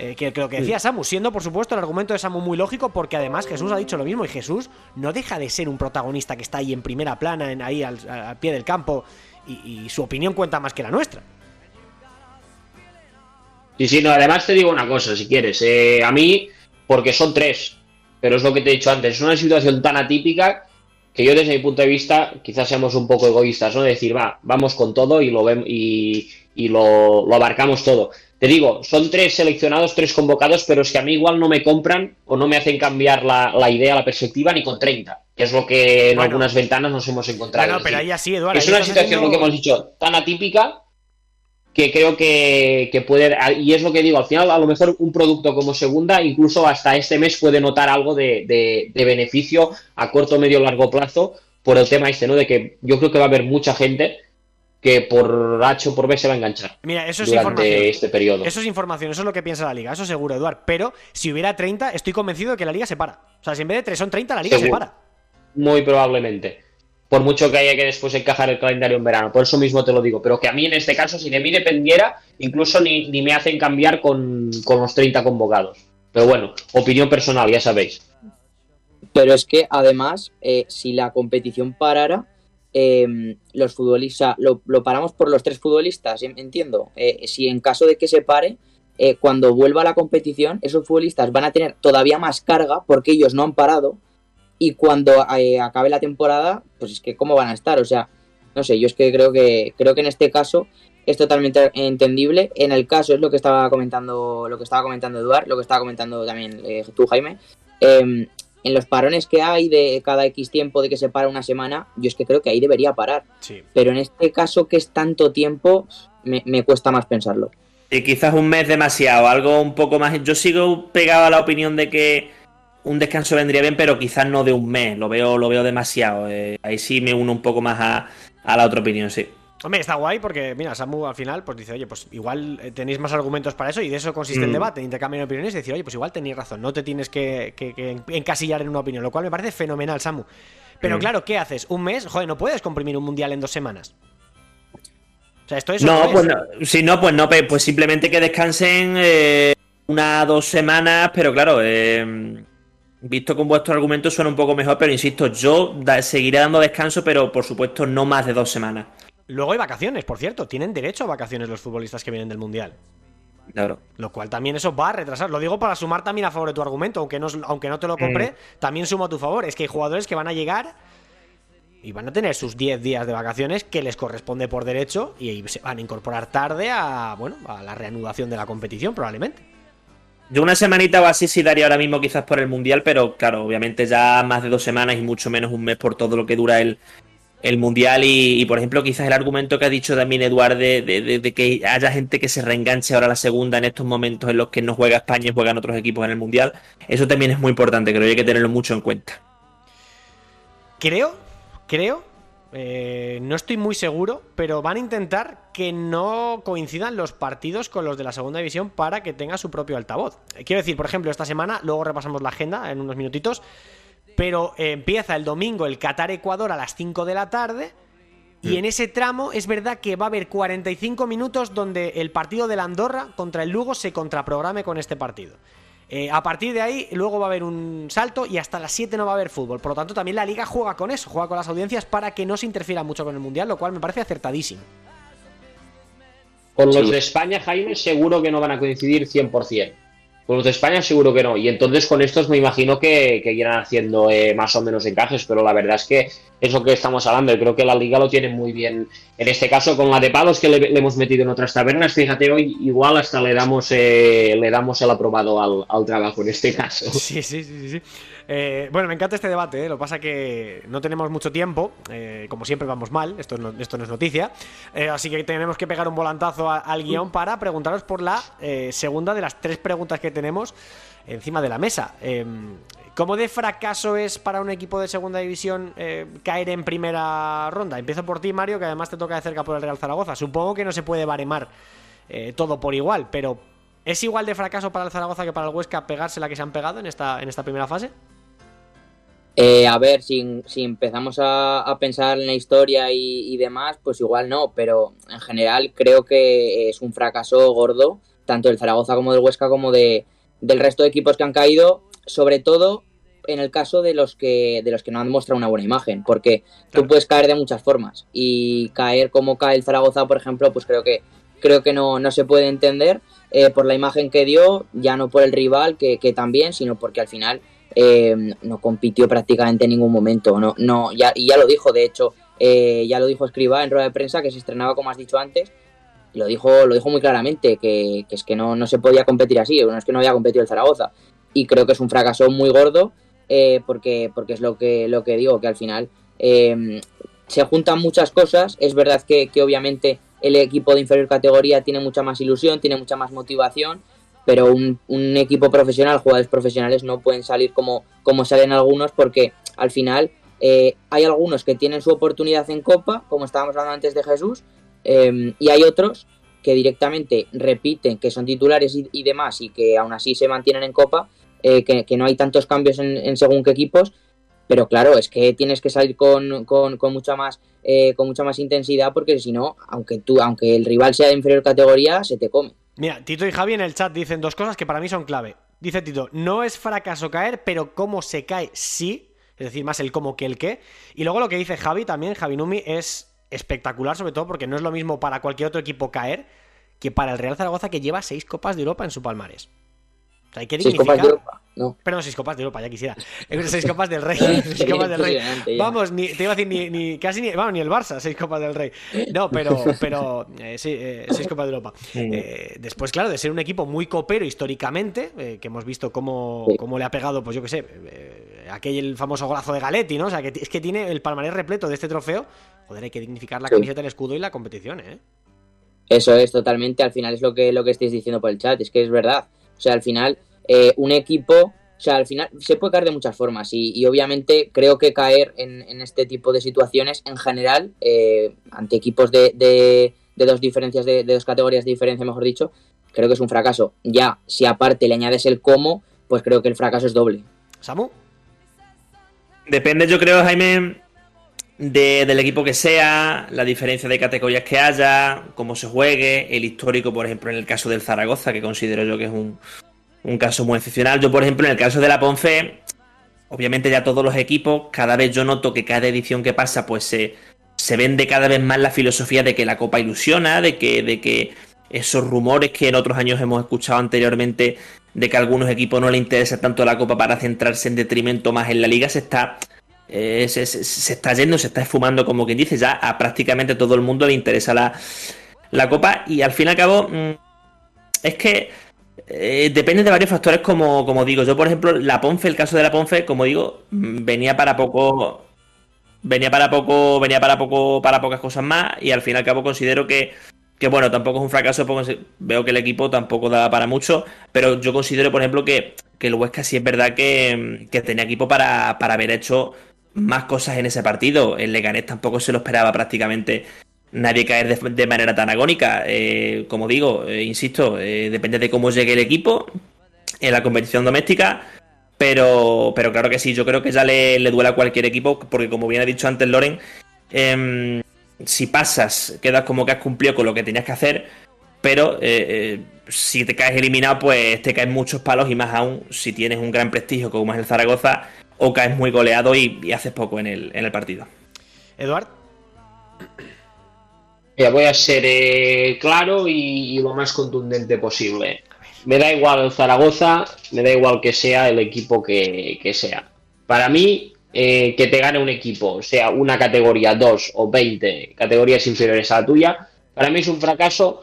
Speaker 1: Eh, que, que, lo que decía Samu, siendo por supuesto el argumento de Samu muy lógico, porque además Jesús ha dicho lo mismo, y Jesús no deja de ser un protagonista que está ahí en primera plana, en, ahí al, al, pie del campo, y, y, su opinión cuenta más que la nuestra.
Speaker 2: Sí, sí, no, además te digo una cosa, si quieres, eh, a mí, porque son tres, pero es lo que te he dicho antes, es una situación tan atípica que yo desde mi punto de vista quizás seamos un poco egoístas, ¿no? De decir, va, vamos con todo y lo, vemos y, y lo, lo abarcamos todo. Te digo, son tres seleccionados, tres convocados, pero es que a mí igual no me compran o no me hacen cambiar la, la idea, la perspectiva, ni con 30, que es lo que en bueno, algunas ventanas nos hemos encontrado.
Speaker 1: Bueno, pero ahí así, Eduardo.
Speaker 2: Es una situación, haciendo... lo que hemos dicho, tan atípica que creo que, que, puede, y es lo que digo, al final a lo mejor un producto como segunda, incluso hasta este mes puede notar algo de, de, de beneficio a corto, medio, largo plazo por el tema este, ¿no? De que yo creo que va a haber mucha gente que por H o por B se va a enganchar.
Speaker 1: Mira, eso es
Speaker 2: durante
Speaker 1: información.
Speaker 2: este periodo.
Speaker 1: Eso es información, eso es lo que piensa la liga, eso seguro, Eduard. Pero si hubiera 30, estoy convencido de que la liga se para. O sea, si en vez de 3 son 30, la liga seguro. se para.
Speaker 2: Muy probablemente. Por mucho que haya que después encajar el calendario en verano. Por eso mismo te lo digo. Pero que a mí en este caso, si de mí dependiera, incluso ni, ni me hacen cambiar con, con los 30 convocados. Pero bueno, opinión personal, ya sabéis.
Speaker 3: Pero es que además, eh, si la competición parara, eh, los futbolistas, lo, lo, paramos por los tres futbolistas, entiendo. Eh, si en caso de que se pare, eh, cuando vuelva la competición, esos futbolistas van a tener todavía más carga porque ellos no han parado. Y cuando eh, acabe la temporada, pues es que cómo van a estar. O sea, no sé, yo es que creo que creo que en este caso es totalmente entendible. En el caso es lo que estaba comentando, lo que estaba comentando Eduard, lo que estaba comentando también eh, tú, Jaime. Eh, en los parones que hay de cada X tiempo de que se para una semana, yo es que creo que ahí debería parar.
Speaker 1: Sí.
Speaker 3: Pero en este caso que es tanto tiempo, me, me cuesta más pensarlo.
Speaker 4: Y quizás un mes demasiado, algo un poco más. Yo sigo pegado a la opinión de que un descanso vendría bien, pero quizás no de un mes. Lo veo, lo veo demasiado. Eh, ahí sí me uno un poco más a, a, la otra opinión, sí.
Speaker 1: Hombre, está guay porque, mira, Samu al final pues dice, oye, pues igual tenéis más argumentos para eso y de eso consiste mm. el debate, intercambio de opiniones y decir, oye, pues igual tenéis razón, no te tienes que, que, que encasillar en una opinión, lo cual me parece fenomenal, Samu. Pero mm. claro, ¿qué haces? ¿Un mes? Joder, no puedes comprimir un mundial en dos semanas.
Speaker 4: O sea, esto es no, pues no, si no, pues no, pues simplemente que descansen eh, una dos semanas, pero claro, eh, visto con vuestro argumento suena un poco mejor, pero insisto, yo da, seguiré dando descanso, pero por supuesto no más de dos semanas.
Speaker 1: Luego hay vacaciones, por cierto, tienen derecho a vacaciones los futbolistas que vienen del Mundial.
Speaker 4: Claro.
Speaker 1: Lo cual también eso va a retrasar. Lo digo para sumar también a favor de tu argumento, aunque no, aunque no te lo compré, mm. también sumo a tu favor. Es que hay jugadores que van a llegar y van a tener sus 10 días de vacaciones que les corresponde por derecho y se van a incorporar tarde a, bueno, a la reanudación de la competición probablemente.
Speaker 4: Yo una semanita o así sí daría ahora mismo quizás por el Mundial, pero claro, obviamente ya más de dos semanas y mucho menos un mes por todo lo que dura el, el Mundial y, por ejemplo, quizás el argumento que ha dicho también Eduard de, de, de, que haya gente que se reenganche ahora a la segunda en estos momentos en los que no juega España y juegan otros equipos en el Mundial, eso también es muy importante, creo que hay que tenerlo mucho en cuenta.
Speaker 1: Creo, creo, eh, no estoy muy seguro, pero van a intentar que no coincidan los partidos con los de la segunda división para que tenga su propio altavoz. Quiero decir, por ejemplo, esta semana, luego repasamos la agenda en unos minutitos, pero eh, empieza el domingo el Qatar-Ecuador a las 5 de la tarde. Y en ese tramo es verdad que va a haber 45 minutos donde el partido de la Andorra contra el Lugo se contraprograme con este partido. Eh, a partir de ahí, luego va a haber un salto y hasta las 7 no va a haber fútbol. Por lo tanto, también la liga juega con eso, juega con las audiencias para que no se interfiera mucho con el mundial, lo cual me parece acertadísimo.
Speaker 2: Con los sí. de España, Jaime, seguro que no van a coincidir 100%. Con los de España seguro que no. Y entonces con estos me imagino que, que irán haciendo eh, más o menos encajes, pero la verdad es que es lo que estamos hablando. Creo que la liga lo tiene muy bien. En este caso, con la de palos que le, le hemos metido en otras tabernas, fíjate, hoy igual hasta le damos eh, le damos el aprobado al, al, trabajo en este caso.
Speaker 1: Sí, sí, sí, sí. Eh, bueno, me encanta este debate, ¿eh? lo que pasa que no tenemos mucho tiempo, eh, como siempre vamos mal, esto no, esto no es noticia, eh, así que tenemos que pegar un volantazo a, al guion para preguntaros por la eh, segunda de las tres preguntas que tenemos encima de la mesa. ¿Cómo de fracaso es para un equipo de segunda división caer en primera ronda? Empiezo por ti, Mario, que además te toca de cerca por el Real Zaragoza. Supongo que no se puede baremar todo por igual, pero ¿es igual de fracaso para el Zaragoza que para el Huesca pegarse la que se han pegado en esta, en esta primera fase?
Speaker 3: Eh, a ver, si, si empezamos a, a, pensar en la historia y, y, demás, pues igual no, pero en general creo que es un fracaso gordo, tanto del Zaragoza como del Huesca como de, del resto de equipos que han caído, sobre todo en el caso de los que de los que no han mostrado una buena imagen, porque claro. tú puedes caer de muchas formas y caer como cae el Zaragoza, por ejemplo, pues creo que creo que no, no se puede entender eh, por la imagen que dio, ya no por el rival que, que también, sino porque al final eh, no compitió prácticamente en ningún momento. No, no, ya, y ya lo dijo, de hecho, eh, ya lo dijo Escriba en rueda de prensa, que se estrenaba, como has dicho antes, lo dijo, lo dijo muy claramente, que, que es que no, no, se podía competir así, no es que no había competido el Zaragoza. Y creo que es un fracaso muy gordo, eh, porque, porque es lo que, lo que digo, que al final eh, se juntan muchas cosas. Es verdad que, que obviamente el equipo de inferior categoría tiene mucha más ilusión, tiene mucha más motivación, pero un, equipo profesional, jugadores profesionales no pueden salir como, como salen algunos porque al final eh, hay algunos que tienen su oportunidad en Copa, como estábamos hablando antes de Jesús, eh, y hay otros que directamente repiten que son titulares y, y, demás y que aún así se mantienen en Copa, eh, que, que, no hay tantos cambios en, en, según qué equipos, pero claro, es que tienes que salir con, con, con mucha más eh, con mucha más intensidad porque si no, aunque tú, aunque el rival sea de inferior categoría, se te come.
Speaker 1: Mira, Tito y Javi en el chat dicen dos cosas que para mí son clave. Dice Tito, no es fracaso caer, pero cómo se cae, sí. Es decir, más el cómo que el qué. Y luego lo que dice Javi también, Javi Numi, es espectacular, sobre todo porque no es lo mismo para cualquier otro equipo caer que para el Real Zaragoza que lleva seis Copas de Europa en su palmarés. O sea, hay que
Speaker 3: Seis
Speaker 1: dignificar.
Speaker 3: copas de Europa, no.
Speaker 1: Perdón, seis copas de Europa, ya quisiera. seis copas del Rey. seis copas del Rey. Vamos, ni, te iba a decir ni, ni- casi ni, vamos, ni el Barça, seis copas del Rey. No, pero, pero eh, sí, eh, seis copas de Europa. Eh, después, claro, de ser un equipo muy copero históricamente, que hemos visto cómo, cómo le ha pegado, pues yo qué sé, aquel famoso golazo de Galetti, ¿no? O sea, que es que tiene el palmarés repleto de este trofeo. Joder, hay que dignificar la camiseta, el escudo y la competición, ¿eh?
Speaker 3: Eso es totalmente, al final es lo que, lo que estáis diciendo por el chat, es que es verdad. O sea, al final, eh, un equipo, o sea, al final se puede caer de muchas formas y, y obviamente creo que caer en, en este tipo de situaciones en general, eh, ante equipos de, de- de dos diferencias, de, de dos categorías de diferencia, mejor dicho, creo que es un fracaso. Ya, si aparte le añades el cómo, pues creo que el fracaso es doble.
Speaker 1: Samu.
Speaker 4: Depende, yo creo, Jaime, de- del equipo que sea, la diferencia de categorías que haya, cómo se juegue, el histórico, por ejemplo, en el caso del Zaragoza, que considero yo que es un, un caso muy excepcional. Yo, por ejemplo, en el caso de la Ponce, obviamente ya todos los equipos, cada vez yo noto que cada edición que pasa, pues se, se vende cada vez más la filosofía de que la Copa ilusiona, de que, de que esos rumores que en otros años hemos escuchado anteriormente de que a algunos equipos no les interesa tanto la Copa para centrarse en detrimento más en la liga, se está, eh, se, está yendo, se está esfumando, como quien dice, ya a prácticamente todo el mundo le interesa la, la Copa y al fin y al cabo mm, es que eh, depende de varios factores, como, como digo. Yo, por ejemplo, la Ponfe, el caso de la Ponfe, como digo, mm, venía para poco. Venía para poco. Venía para poco. Para pocas cosas más. Y al fin y al cabo considero que. Que bueno, tampoco es un fracaso. porque Veo que el equipo tampoco da para mucho. Pero yo considero, por ejemplo, que, que el Huesca sí es verdad que, que tenía equipo para, para haber hecho más cosas en ese partido. El Leganés tampoco se lo esperaba prácticamente nadie caer de, manera tan agónica. Eh, como digo, eh, insisto, eh, depende de cómo llegue el equipo en la competición doméstica. Pero, pero claro que sí, yo creo que ya le, le duele a cualquier equipo, porque como bien ha dicho antes Loren, em, si pasas, quedas como que has cumplido con lo que tenías que hacer, pero si te caes eliminado, pues te caen muchos palos y más aún si tienes un gran prestigio como es el Zaragoza o caes muy goleado y, y haces poco en el, en el partido.
Speaker 1: Eduard.
Speaker 2: Mira, voy a ser eh, claro y, y lo más contundente posible. Me da igual el Zaragoza, me da igual que sea el equipo que, que sea. Para mí, eh, que te gane un equipo, sea una categoría 2 o 20 categorías inferiores a la tuya, para mí es un fracaso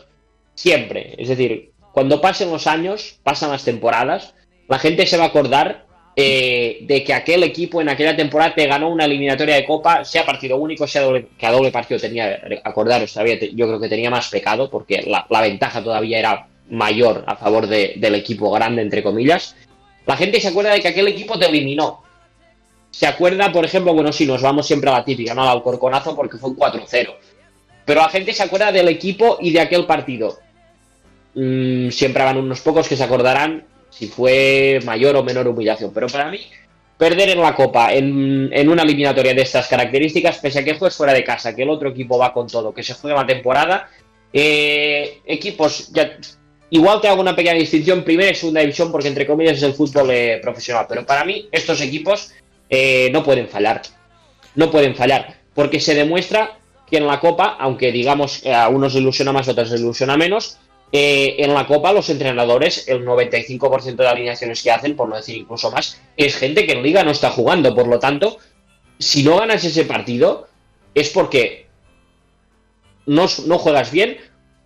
Speaker 2: siempre. Es decir, cuando pasen los años, pasan las temporadas, la gente se va a acordar eh, de que aquel equipo en aquella temporada te ganó una eliminatoria de Copa, sea partido único, sea doble, que a doble partido tenía, acordaros, yo creo que tenía más pecado, porque la, ventaja todavía era mayor a favor de- del equipo grande, entre comillas. La gente se acuerda de que aquel equipo te eliminó. Se acuerda, por ejemplo, bueno, si nos vamos siempre a la típica, ¿no? Al Alcorconazo, porque fue un 4-0. Pero la gente se acuerda del equipo y de aquel partido. Mm, siempre habrán unos pocos que se acordarán si fue mayor o menor humillación. Pero para mí, perder en la Copa, en, en una eliminatoria de estas características, pese a que juegues fuera de casa, que el otro equipo va con todo, que se juega la temporada, eh, equipos, ya, igual te hago una pequeña distinción, primera y segunda división, porque entre comillas es el fútbol eh, profesional. Pero para mí, estos equipos eh, no pueden fallar. No pueden fallar, porque se demuestra que en la Copa, aunque digamos a unos ilusiona más, a otros ilusiona menos, eh, en la Copa los entrenadores, el 95% de alineaciones que hacen, por no decir incluso más, es gente que en Liga no está jugando. Por lo tanto, si no ganas ese partido, es porque no, juegas bien,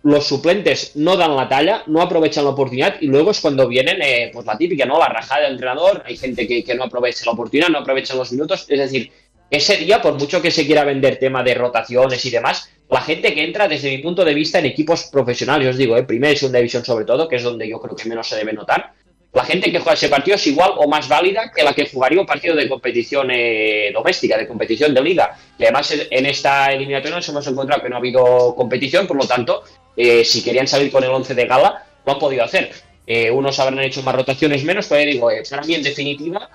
Speaker 2: los suplentes no dan la talla, no aprovechan la oportunidad y luego es cuando vienen, eh, pues la típica, ¿no? La rajada del entrenador, hay gente que, no aprovecha la oportunidad, no aprovechan los minutos, es decir, ese día, por mucho que se quiera vender tema de rotaciones y demás, la gente que entra, desde mi punto de vista, en equipos profesionales, os digo, eh, primera y segunda división sobre todo, que es donde yo creo que menos se debe notar, la gente que juega ese partido es igual o más válida que la que jugaría un partido de competición eh, doméstica, de competición de liga. Y además en esta eliminatoria nos hemos encontrado que no ha habido competición, por lo tanto, eh, si querían salir con el 11 de gala, lo han podido hacer. Eh, unos habrán hecho más rotaciones menos, pero digo, para mí en definitiva,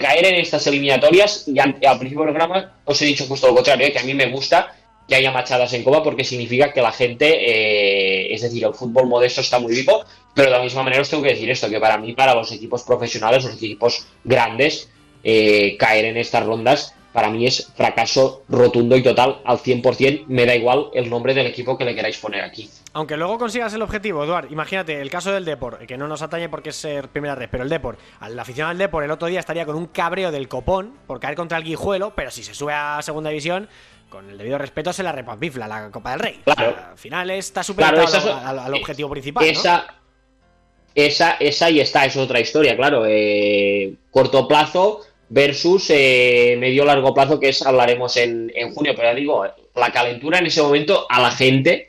Speaker 2: caer en estas eliminatorias, y al principio del programa os he dicho justo lo contrario, que a mí me gusta que haya machadas en Copa porque significa que la gente, eh, es decir, el fútbol modesto está muy vivo, pero de la misma manera os tengo que decir esto, que para mí, para los equipos profesionales, los equipos grandes, eh, caer en estas rondas para mí es fracaso rotundo y total al 100%. Me da igual el nombre del equipo que le queráis poner aquí.
Speaker 1: Aunque luego consigas el objetivo, Eduard, imagínate el caso del Depor, que no nos atañe porque es ser primera red, pero el Depor, al aficionado del Depor el otro día estaría con un cabreo del copón por caer contra el Guijuelo, pero si se sube a segunda división, con el debido respeto se la repampifla la Copa del Rey.
Speaker 2: Claro.
Speaker 1: al final está superior al, al, objetivo principal.
Speaker 2: Esa, esa, esa y está, es otra historia, claro. Eh, corto plazo versus eh, medio largo plazo, que es hablaremos en, en, junio. Pero ya digo, la calentura en ese momento a la gente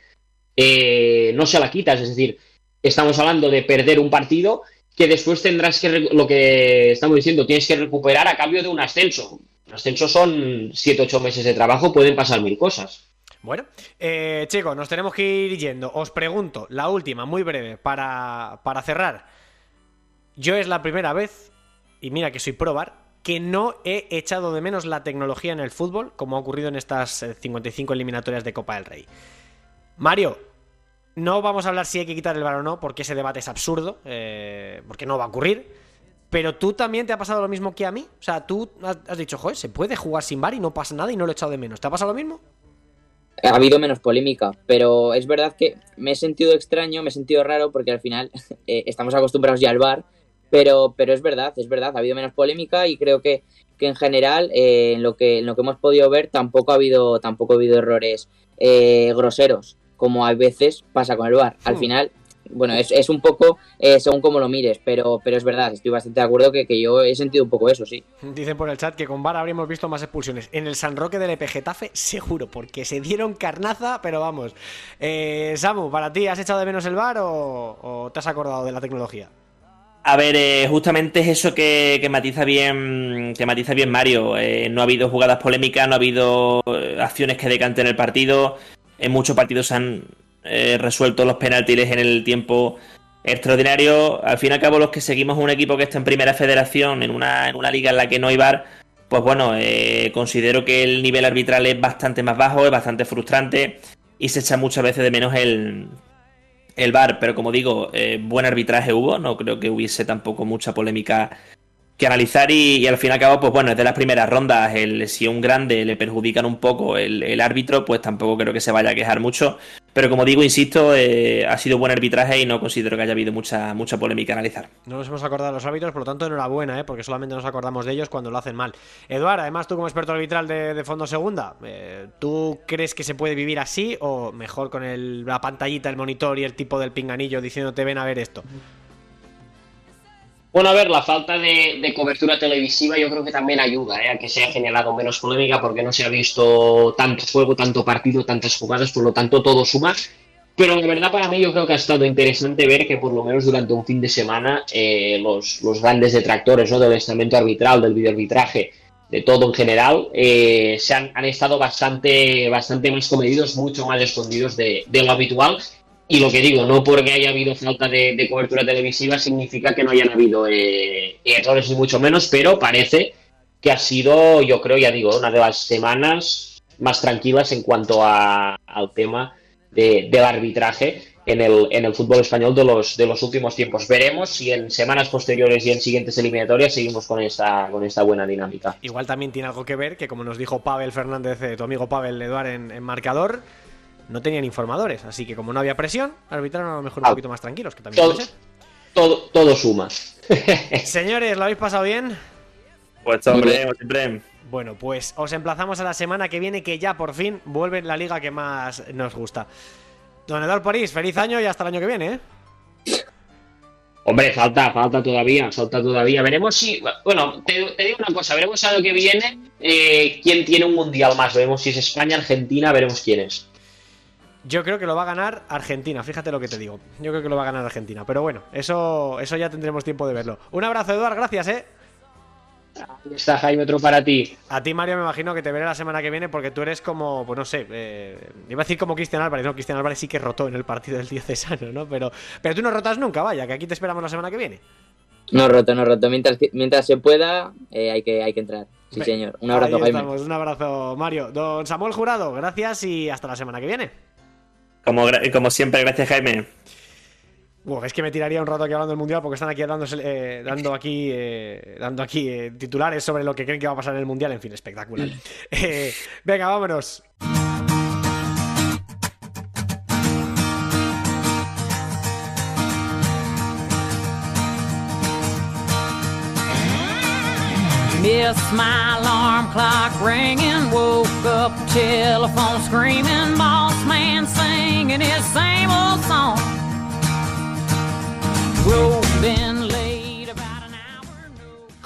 Speaker 2: eh, no se la quitas. Es decir, estamos hablando de perder un partido que después tendrás que, lo que estamos diciendo, tienes que recuperar a cambio de un ascenso. Un ascenso son 7-8 meses de trabajo, pueden pasar mil cosas.
Speaker 1: Bueno, eh, chicos, nos tenemos que ir yendo. Os pregunto, la última, muy breve, para, para cerrar. Yo es la primera vez, y mira que soy probar, que no he echado de menos la tecnología en el fútbol, como ha ocurrido en estas 55 eliminatorias de Copa del Rey. Mario, no vamos a hablar si hay que quitar el bar o no, porque ese debate es absurdo, eh, porque no va a ocurrir. Pero tú también te ha pasado lo mismo que a mí. O sea, tú has dicho, joder, se puede jugar sin bar y no pasa nada y no lo he echado de menos. ¿Te ha pasado lo mismo?
Speaker 3: Ha habido menos polémica, pero es verdad que me he sentido extraño, me he sentido raro, porque al final eh, estamos acostumbrados ya al bar pero, pero es verdad, es verdad, ha habido menos polémica y creo que, que en general, eh, en, lo que, en lo que hemos podido ver, tampoco ha habido, tampoco ha habido errores eh, groseros, como a veces pasa con el bar. Al final, bueno, es, es un poco eh, según como lo mires, pero, pero es verdad, estoy bastante de acuerdo que, que, yo he sentido un poco eso, sí.
Speaker 1: Dicen por el chat que con VAR habríamos visto más expulsiones. En el San Roque del Epegetafe, seguro, porque se dieron carnaza, pero vamos. Eh, Samu, ¿para ti has echado de menos el VAR o, o te has acordado de la tecnología?
Speaker 4: A ver, eh, justamente es eso que, que, matiza bien que matiza bien Mario. Eh, no ha habido jugadas polémicas, no ha habido acciones que decanten el partido. En muchos partidos se han eh, resuelto los penaltis en el tiempo extraordinario. Al fin y al cabo, los que seguimos un equipo que está en primera federación, en una, en una liga en la que no hay bar, pues bueno, eh, considero que el nivel arbitral es bastante más bajo, es bastante frustrante y se echa muchas veces de menos el, el VAR, pero como digo, eh, buen arbitraje hubo, no creo que hubiese tampoco mucha polémica que analizar y, al fin y al cabo, pues bueno, es de las primeras rondas, el, si un grande le perjudican un poco el, el, árbitro, pues tampoco creo que se vaya a quejar mucho, pero como digo, insisto, eh, ha sido buen arbitraje y no considero que haya habido mucha, mucha polémica a analizar.
Speaker 1: No nos hemos acordado de los árbitros, por lo tanto, enhorabuena, ¿eh? porque solamente nos acordamos de ellos cuando lo hacen mal. Eduard, además tú como experto arbitral de, de Fondo Segunda, eh, ¿tú crees que se puede vivir así o mejor con el, la pantallita, el monitor y el tipo del pinganillo diciéndote ven a ver esto?
Speaker 2: Bueno, a ver, la falta de, de, cobertura televisiva yo creo que también ayuda ¿eh? a que se haya generado menos polémica porque no se ha visto tanto juego, tanto partido, tantas jugadas, por lo tanto todo suma. Pero de verdad para mí yo creo que ha estado interesante ver que por lo menos durante un fin de semana eh, los, los, grandes detractores ¿no? del estamento arbitral, del videoarbitraje, de todo en general, eh, se han, han, estado bastante, bastante más comedidos, mucho más escondidos de, de lo habitual y lo que digo, no porque haya habido falta de, cobertura televisiva significa que no hayan habido eh, errores ni mucho menos, pero parece que ha sido, yo creo, ya digo, una de las semanas más tranquilas en cuanto a, al tema de, del arbitraje en el, en el fútbol español de los, de los últimos tiempos. Veremos si en semanas posteriores y en siguientes eliminatorias seguimos con esta, con esta buena dinámica.
Speaker 1: Igual también tiene algo que ver que, como nos dijo Pavel Fernández, eh, tu amigo Pavel Eduard en marcador, no tenían informadores, así que como no había presión, arbitraron a lo mejor un ah, poquito más tranquilos, que también
Speaker 2: todo, puede ser. Todo, todo suma.
Speaker 1: Señores, ¿lo habéis pasado bien?
Speaker 4: Pues hombre, siempre.
Speaker 1: Bueno, pues os emplazamos a la semana que viene, que ya por fin vuelve la liga que más nos gusta. Don Eduardo París, feliz año y hasta el año que viene, ¿eh?
Speaker 2: Hombre, falta, falta todavía, falta todavía. Veremos si. Bueno, te, te digo una cosa, veremos a lo que viene eh, quién tiene un mundial más. Veremos si es España, Argentina, veremos quién es.
Speaker 1: Yo creo que lo va a ganar Argentina, fíjate lo que te digo. Yo creo que lo va a ganar Argentina. Pero bueno, eso, eso ya tendremos tiempo de verlo. Un abrazo, Eduard, gracias, eh.
Speaker 2: Ahí está Jaime, otro para ti.
Speaker 1: A ti, Mario, me imagino que te veré la semana que viene porque tú eres como, pues no sé, eh, iba a decir como Cristian Álvarez, no, Cristian Álvarez sí que rotó en el partido del diocesano, ¿no? Pero, pero tú no rotas nunca, vaya, que aquí te esperamos la semana que viene.
Speaker 3: No roto, no roto. Mientras, mientras se pueda, eh, hay, que, hay que entrar. Sí, señor. Un abrazo,
Speaker 1: Ahí
Speaker 3: Jaime.
Speaker 1: estamos, Un abrazo, Mario. Don Samuel Jurado, gracias y hasta la semana que viene.
Speaker 4: Como, como siempre, gracias Jaime.
Speaker 1: Uf, es que me tiraría un rato aquí hablando del mundial porque están aquí dándose, eh, dando aquí, eh, dando aquí eh, titulares sobre lo que creen que va a pasar en el mundial. En fin, espectacular. Eh, venga, vámonos.
Speaker 10: Missed my alarm clock ringing, woke up telephone screaming, boss man singing his same old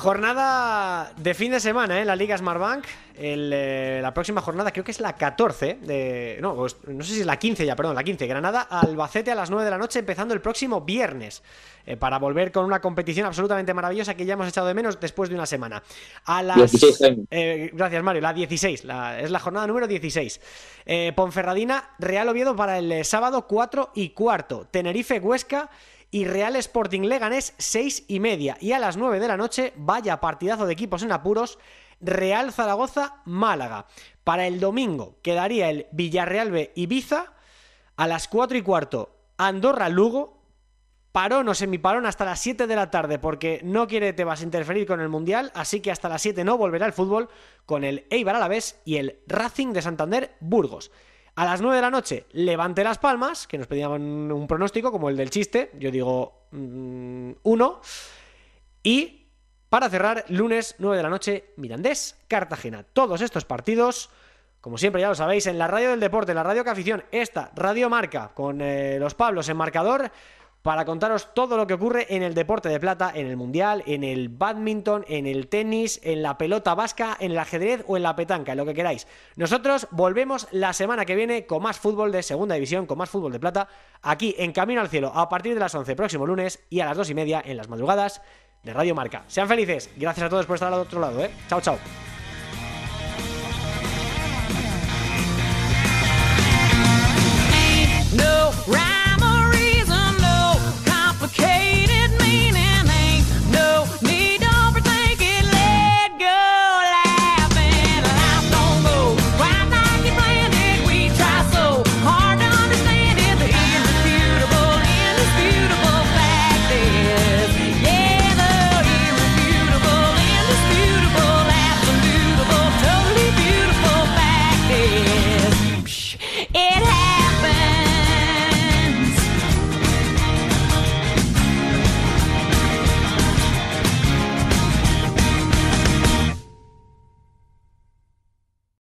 Speaker 1: Jornada de fin de semana ¿eh? en la Liga Smartbank. El, eh, la próxima jornada creo que es la 14 de... No, pues, no sé si es la 15 ya, perdón, la 15. Granada, Albacete a las 9 de la noche, empezando el próximo viernes. eh, para volver con una competición absolutamente maravillosa que ya hemos echado de menos después de una semana. A las...
Speaker 3: 16, Jaime.
Speaker 1: Eh, gracias, Mario. La 16. la- es la jornada número 16. Eh, Ponferradina, Real Oviedo para el eh, sábado 4 y cuarto. Tenerife, Huesca y Real Sporting Leganés 6 y media. Y a las 9 de la noche, vaya partidazo de equipos en apuros. Real Zaragoza, Málaga. Para el domingo quedaría el Villarreal B Ibiza. A las 4 y cuarto, Andorra Lugo. Parón o semiparón hasta las 7 de la tarde porque no quiere Tebas interferir con el Mundial, así que hasta las 7 no volverá el fútbol con el Eibar Alavés y el Racing de Santander Burgos. A las 9 de la noche, Levante Las Palmas, que nos pedían un pronóstico como el del chiste, yo digo 1. y para cerrar, lunes 9 de la noche, Mirandés, Cartagena. Todos estos partidos, como siempre ya lo sabéis, en la radio del deporte, en la radio que afición, esta Radio Marca, con eh, los Pablos en marcador, para contaros todo lo que ocurre en el deporte de plata, en el mundial, en el badminton, en el tenis, en la pelota vasca, en el ajedrez o en la petanca, en lo que queráis. Nosotros volvemos la semana que viene con más fútbol de segunda división, con más fútbol de plata, aquí en Camino al Cielo, a partir de las 11 próximo lunes y a las 2 y media en las madrugadas de Radio Marca. Sean felices, gracias a todos por estar al otro lado, ¿eh? Chao, chao. No.